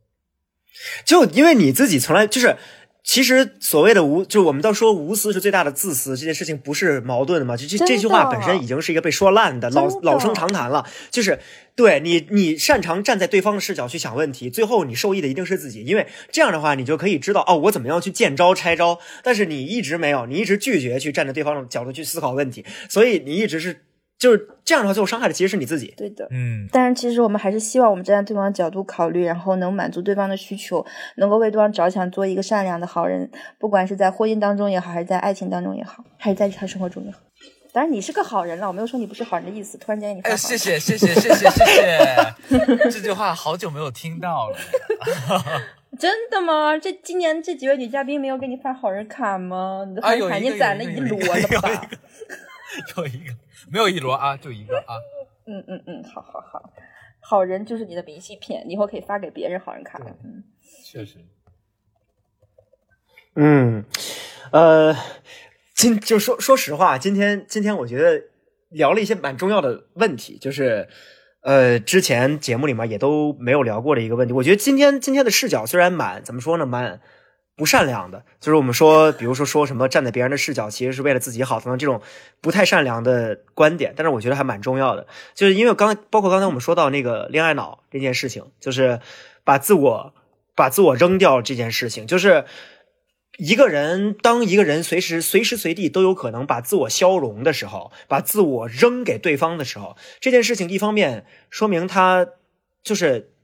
就因为你自己从来就是，其实所谓的无，就我们都说无私是最大的自私，这件事情不是矛盾的吗？这这这句话本身已经是一个被说烂的老老生常谈了。就是对你，你擅长站在对方的视角去想问题，最后你受益的一定是自己，因为这样的话，你就可以知道哦，我怎么样去见招拆招。但是你一直没有，你一直拒绝去站在对方的角度去思考问题，所以你一直是就是这样的话，最后伤害的其实是你自己。对的。嗯，但是其实我们还是希望我们站在对方的角度考虑，然后能满足对方的需求，能够为对方着想，做一个善良的好人，不管是在婚姻当中也好，还是在爱情当中也好，还是在日常生活中也好。当然你是个好人了，我没有说你不是好人的意思。突然间给你发哎，谢谢谢谢谢谢谢谢，<laughs> 这句话好久没有听到了。<laughs> 真的吗？这今年这几位女嘉宾没有给你发好人卡吗？你的好啊，人卡已有一个经攒了一摞了吧？<laughs> 个有一个没有一摞啊，就一个啊。嗯嗯嗯，好好好，好人就是你的明信片，你以后可以发给别人好人卡。嗯，确实，嗯，呃，今就说说实话，今天今天我觉得聊了一些蛮重要的问题，就是呃，之前节目里面也都没有聊过的一个问题。我觉得今天今天的视角虽然蛮怎么说呢，蛮不善良的，就是我们说，比如说说什么站在别人的视角，其实是为了自己好，等等这种不太善良的观点，但是我觉得还蛮重要的，就是因为刚包括刚才我们说到那个恋爱脑这件事情，就是把自我把自我扔掉这件事情，就是。一个人，当一个人随时随时随地都有可能把自我消融的时候，把自我扔给对方的时候，这件事情一方面说明他就是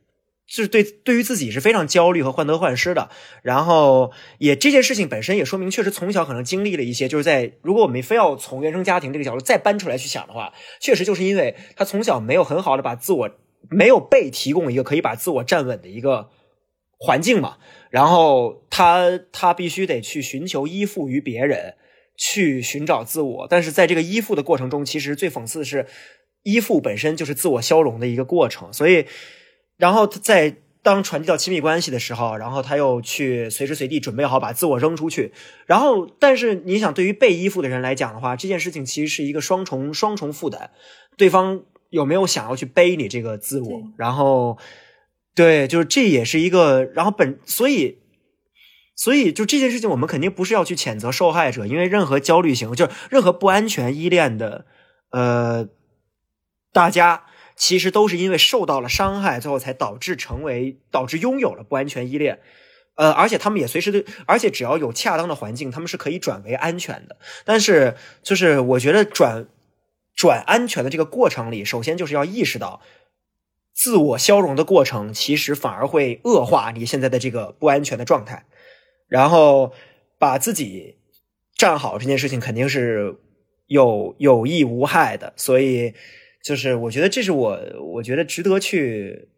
就是对对于自己是非常焦虑和患得患失的。然后也这件事情本身也说明，确实从小可能经历了一些，就是在如果我们非要从原生家庭这个角度再搬出来去想的话，确实就是因为他从小没有很好的把自我没有被提供一个可以把自我站稳的一个环境嘛，然后他他必须得去寻求依附于别人，去寻找自我。但是在这个依附的过程中，其实最讽刺的是，依附本身就是自我消融的一个过程。所以，然后他在当传递到亲密关系的时候，然后他又去随时随地准备好把自我扔出去。然后，但是你想，对于被依附的人来讲的话，这件事情其实是一个双重双重负担。对方有没有想要去背你这个自我？然后，对，就是这也是一个，然后本所以。所以，就这件事情，我们肯定不是要去谴责受害者，因为任何焦虑型，就是任何不安全依恋的，呃，大家其实都是因为受到了伤害，最后才导致成为导致拥有了不安全依恋。呃，而且他们也随时的，而且只要有恰当的环境，他们是可以转为安全的。但是，就是我觉得转转安全的这个过程里，首先就是要意识到，自我消融的过程其实反而会恶化你现在的这个不安全的状态。然后把自己站好这件事情肯定是有有益无害的，所以就是我觉得这是我我觉得值得去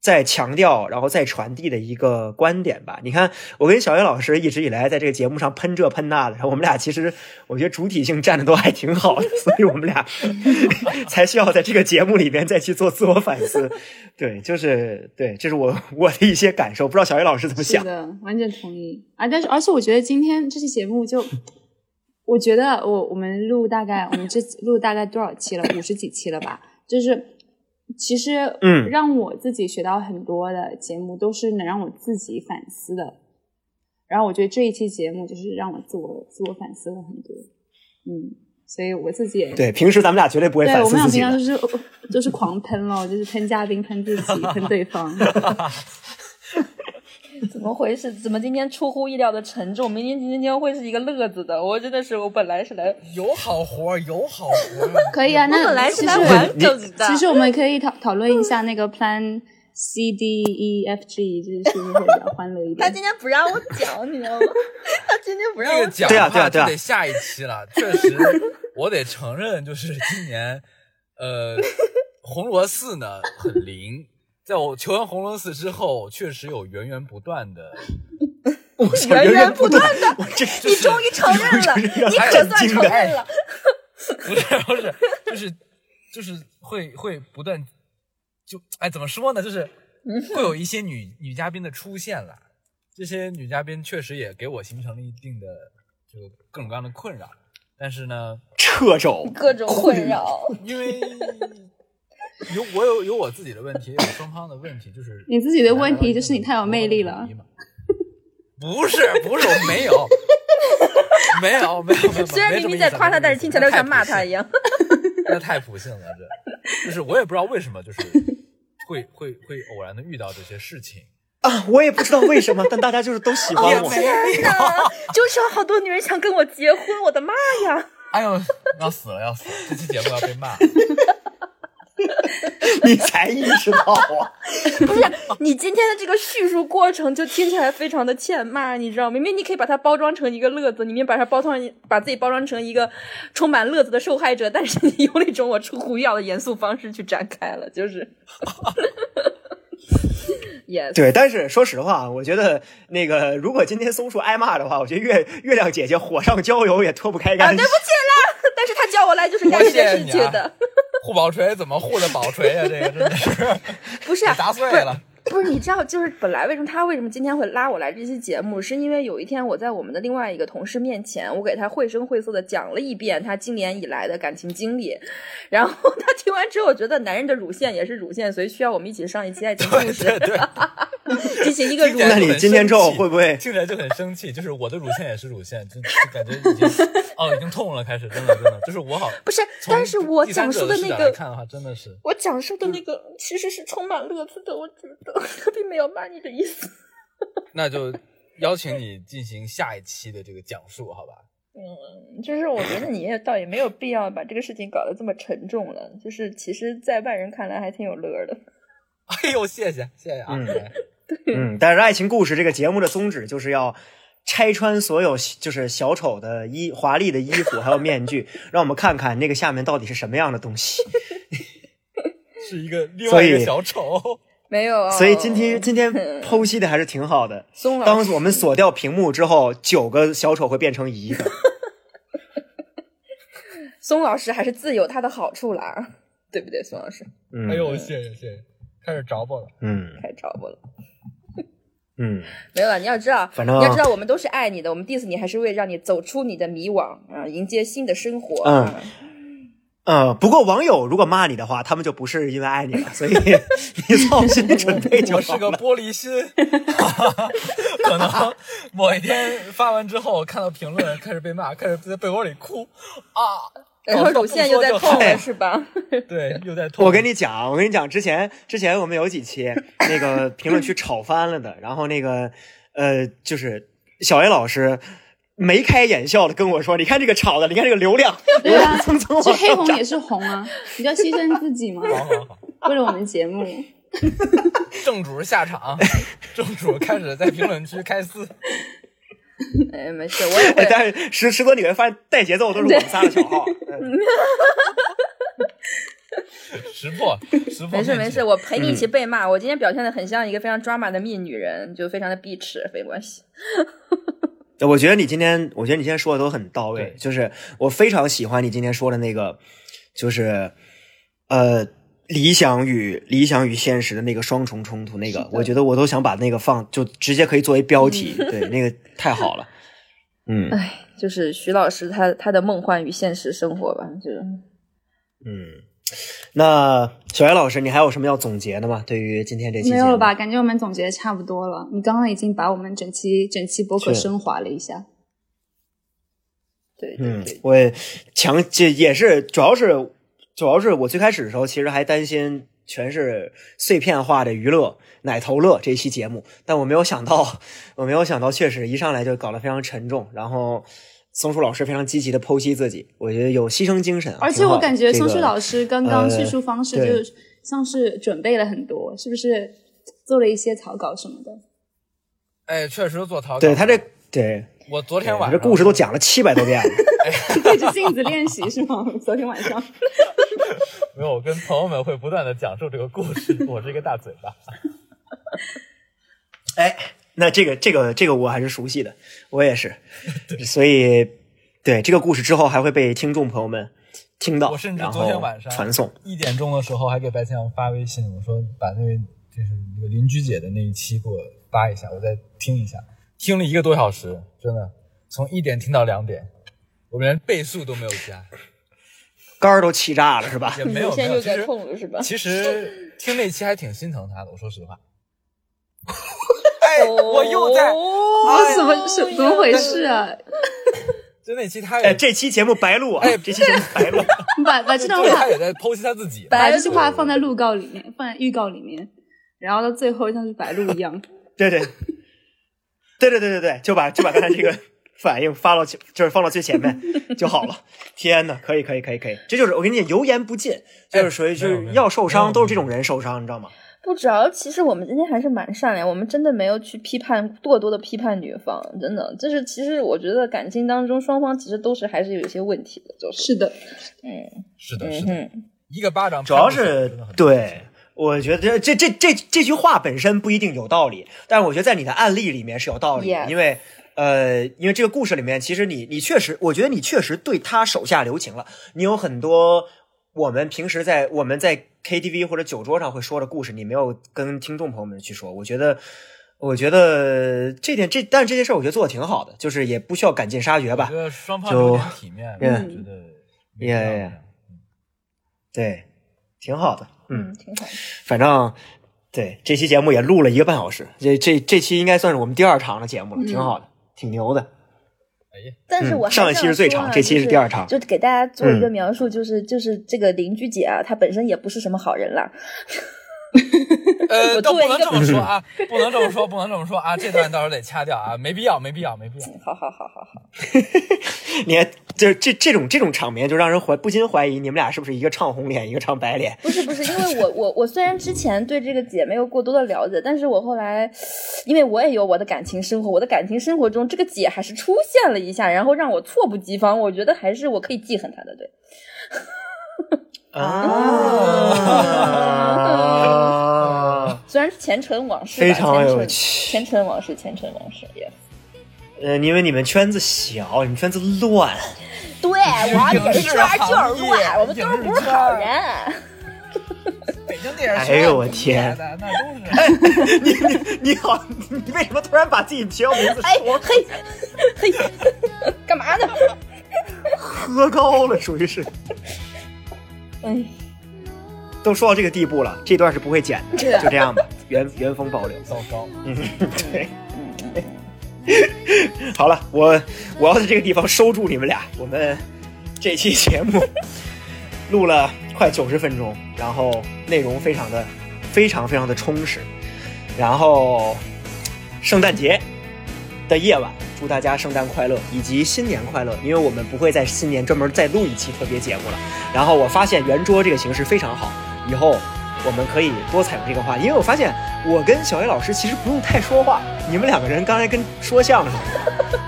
再强调，然后再传递的一个观点吧。你看，我跟小岳老师一直以来在这个节目上喷这喷那的，然后我们俩其实我觉得主体性站的都还挺好的，所以我们俩 <laughs> 才需要在这个节目里边再去做自我反思。对，就是对，这是我我的一些感受，不知道小岳老师怎么想？是的，完全同意啊！但是而且我觉得今天这期节目就，我觉得我我们录大概我们这录大概多少期了？五十几期了吧？就是其实嗯让我自己学到很多的节目都是能让我自己反思的。然后我觉得这一期节目就是让我自我自我反思了很多，嗯，所以我自己也对，平时咱们俩绝对不会对我反思自己们俩平常。就是就是狂喷咯，就是喷嘉宾、喷自己、喷对方。<laughs> <laughs> <laughs> 怎么回事？怎么今天出乎意料的沉重？明天今天会是一个乐子的。我真的是，我本来是来，有好活儿有好活儿，<laughs> 可以啊，那本来是其实来玩梗的。其实我们可以讨讨论一下那个 Plan C D E F G，就是是不是会比较欢乐一点？他今天不让我讲，你知道吗？他今天不让我这个讲对啊的话就对啊对啊得下一期了。确实，我得承认，就是今年，呃，红螺寺呢很灵。在我求完红龙寺之后，确实有源源不断的，<laughs> 源源不断的，我这你终于承认了，你可算承认了。<laughs> 不是不是，就是就是会会不断，就哎怎么说呢？就是 <laughs> 会有一些女女嘉宾的出现了，这些女嘉宾确实也给我形成了一定的就各种各样的困扰。但是呢，掣肘。各种困扰。因为有我有有我自己的问题，有双方的问题，就是你自己的问题就是你太有魅力了。不是不是，我没有，没有没有没有。虽然明明在夸他，但是听起来又像骂他一样。样。那太普信了，这就是我也不知道为什么，就是会会会偶然的遇到这些事情。啊，我也不知道为什么，但大家就是都喜欢我。也没有天哪，就是有好多女人想跟我结婚，我的妈呀！哎呦，要死了要死了！这期节目要被骂。你才意识到啊！<laughs> 不是你今天的这个叙述过程，就听起来非常的欠骂，你知道吗？明明你可以把它包装成一个乐子，你明明把它包装把自己包装成一个充满乐子的受害者，但是你用那种我出乎意料的严肃方式去展开了，就是。yes，对，但是说实话，我觉得那个如果今天松树挨骂的话，我觉得月月亮姐姐火上浇油也脱不开啊，干系。对不起啦，但是他叫我来就是干这件事情的，护宝锤怎么护的宝锤呀、这个真的是 <laughs> 不是啊砸碎了。不是，你知道，就是本来为什么他为什么今天会拉我来这期节目，是因为有一天我在我们的另外一个同事面前，我给他绘声绘色的讲了一遍他今年以来的感情经历，然后他听完之后觉得男人的乳腺也是乳腺，所以需要我们一起上一期爱情故事，对对，<laughs> <laughs> 进行一个乳那你今天之后会不会听起来就很生气？就是我的乳腺也是乳腺，就就感觉已经哦已经痛了，开始真的真的，就是我好不是，但是我讲述的那个。看的话，真的是我讲述的那个其实是充满乐子的，我觉得 <laughs> 他并没有骂你的意思。<laughs> 那就邀请你进行下一期的这个讲述，好吧？嗯，就是我觉得你也倒也没有必要把这个事情搞得这么沉重了。就是其实，在外人看来还挺有乐儿的。哎呦，谢谢谢谢啊！嗯对 <laughs> 嗯，但是《爱情故事》这个节目的宗旨就是要拆穿所有就是小丑的衣华丽的衣服还有面具，让我们看看那个下面到底是什么样的东西。<laughs> <laughs> 是一个另外一个小丑。没有，所以今天今天剖析的还是挺好的。松老师当我们锁掉屏幕之后，九个小丑会变成一个。松老师还是自有他的好处啦，对不对，松老师？嗯，哎呦，谢谢谢谢，开始着我了。嗯太找我了。嗯，<laughs> 没有了，你要知道，反正你要知道，我们都是爱你的，我们 diss 你还是为让你走出你的迷惘啊，迎接新的生活。嗯不过网友如果骂你的话，他们就不是因为爱你了，所以 <laughs> 你做好心理准备就我是个。玻璃心，<laughs> 可能某一天发完之后，看到评论开始被骂，开始在被窝里哭啊，然后乳腺又在痛是吧？<laughs> 对，又在痛。我跟你讲，我跟你讲，之前之前我们有几期那个评论区吵翻了的，然后那个呃，就是小 A 老师眉开眼笑的跟我说：“你看这个吵的，你看这个流量，对啊，蹭蹭往其实黑。红也是红啊，你就要牺牲自己吗，好好好，<laughs> 为了我们节目。<laughs> 正主下场，正主开始在评论区开撕。哎，没事，我也。<laughs> 但是十十多你会发现带节奏都是我们仨的小号。<laughs> 嗯识破，识破。没事没事，我陪你一起被骂。我今天表现的很像一个非常 drama 的蜜女人，就非常的碧池，没关系。我觉得你今天，我觉得你今天说的都很到位，就是我非常喜欢你今天说的那个，就是呃理想与理想与现实的那个双重冲突，那个我觉得我都想把那个放，就直接可以作为标题，<laughs> 对，那个太好了，<laughs> 嗯哎，就是徐老师他他的梦幻与现实生活吧，就是嗯。那小艾老师，你还有什么要总结的吗？对于今天这期节目没有了吧？？感觉我们总结的差不多了。你刚刚已经把我们整期整期博客升华了一下。对对嗯，，我也强，这也是主要是主要是我最开始的时候，其实还担心全是碎片化的娱乐奶头乐这一期节目，但我没有想到，我没有想到，确实一上来就搞得非常沉重，然后松树老师非常积极的剖析自己，我觉得有牺牲精神啊、而且我感觉松树老师刚刚呃叙述方式对就像是准备了很多，是不是做了一些草稿什么的？哎，确实做草稿。对他这对我昨天晚上这故事都讲了七百多遍了，<laughs> 对着镜子练习是吗？昨天晚上。<laughs> 没有，我跟朋友们会不断的讲述这个故事。我是一个大嘴巴。<laughs> 哎，那这个这个这个我还是熟悉的，我也是，所以对这个故事之后还会被听众朋友们听到，我甚至昨天晚上传送。一点钟的时候还给白千阳发微信，我说把那位就是那个邻居姐的那一期给我发一下，我再听一下。听了一个多小时，真的从一点听到两点，我们连倍速都没有加，肝儿都气炸了是吧？也没有乳腺又在没有其实痛了是吧？其实听那期还挺心疼他的，我说实话。<laughs> 哎，我又在，我，怎么是怎么回事啊？<laughs> 就那期他哎，也，这期节目白录啊！哎这期节目白录。<laughs> 你把把这段对，话他也在剖析他自己。把这句话放在录告里面，放在预告里面，然后到最后像是白录一样。对对，对对对对对，就把就把刚才这个 <laughs> 反应发到前，就是放到最前面就好了。<laughs> 天呐，可以可以可以可以，这就是我跟你讲，油盐不进，就是属于就是要受伤都是这种人受伤，你知道吗？不，主要其实我们今天还是蛮善良，我们真的没有去批判过多的批判女方，真的，就是其实我觉得感情当中双方其实都是还是有一些问题的，就是。是的，是的，是的，嗯，一个巴掌主要是对，我觉得这这这这这句话本身不一定有道理，但是我觉得在你的案例里面是有道理的因为呃，因为这个故事里面，其实你你确实，我觉得你确实对他手下留情了，你有很多我们平时在我们在 KTV 或者酒桌上会说的故事，你没有跟听众朋友们去说，我觉得。我觉得这点这，但是这件事儿我觉得做的挺好的，就是也不需要赶尽杀绝吧。我觉。得双方就体面，我嗯觉得也也对，挺好的。嗯嗯，，挺好的。反正对这期节目也录了一个半小时，这这这期应该算是我们第二场的节目了，挺好的，挺牛的。哎呀，但是我上一期是最长这期是第二场就就给大家做一个嗯描述，就是就是这个邻居姐啊，她本身也不是什么好人啦。呃，<laughs> 我都不能这么说啊，不能这么说，不能这么说啊，这段到时候得掐掉啊，没必要，没必要，没必要。好好好好好，<laughs> 你看，就这这种这种场面，就让人怀不禁怀疑你们俩是不是一个唱红脸，一个唱白脸。不是不是，因为我我我虽然之前对这个姐没有过多的了解，但是我后来，因为我也有我的感情生活，我的感情生活中这个姐还是出现了一下，然后让我猝不及防，我觉得还是我可以记恨她的，对。啊，<laughs> 虽然是前尘往事，非常有趣前尘往事，前尘往事，yes。呃，因为你们圈子小，你们圈子乱，<laughs> 对，我们这圈儿就是乱，我们都不是好人。北京电哎呦我天的那都是。你你你好，你为什么突然把自己学校名字哎说嘿，嘿，<laughs> 干嘛呢？喝高了，属于是。哎，都说到这个地步了，这段是不会剪的，就这样吧，<laughs> 原原封保留。糟糕，嗯，对。<laughs> 好了，我我要在这个地方收住你们俩。我们这期节目录了快九十分钟，然后内容非常的非常非常的充实。然后圣诞节的夜晚，祝大家圣诞快乐以及新年快乐！因为我们不会在新年专门再录一期特别节目了。然后我发现圆桌这个形式非常好，以后我们可以多采用这个话，因为我发现我跟小 A 老师其实不用太说话，你们两个人刚才跟说相声，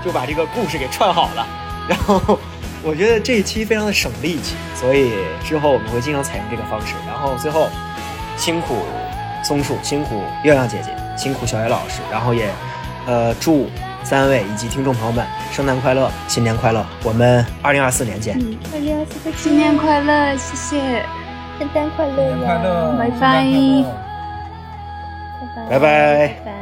就把这个故事给串好了。然后我觉得这一期非常的省力气，所以之后我们会经常采用这个方式。然后最后辛苦松树，辛苦月亮姐姐，辛苦小 A 老师，然后也呃祝三位以及听众朋友们圣诞快乐，新年快乐，我们二零二四年见。嗯，二零二四再新年快乐，谢谢。圣诞快乐拜拜拜拜拜。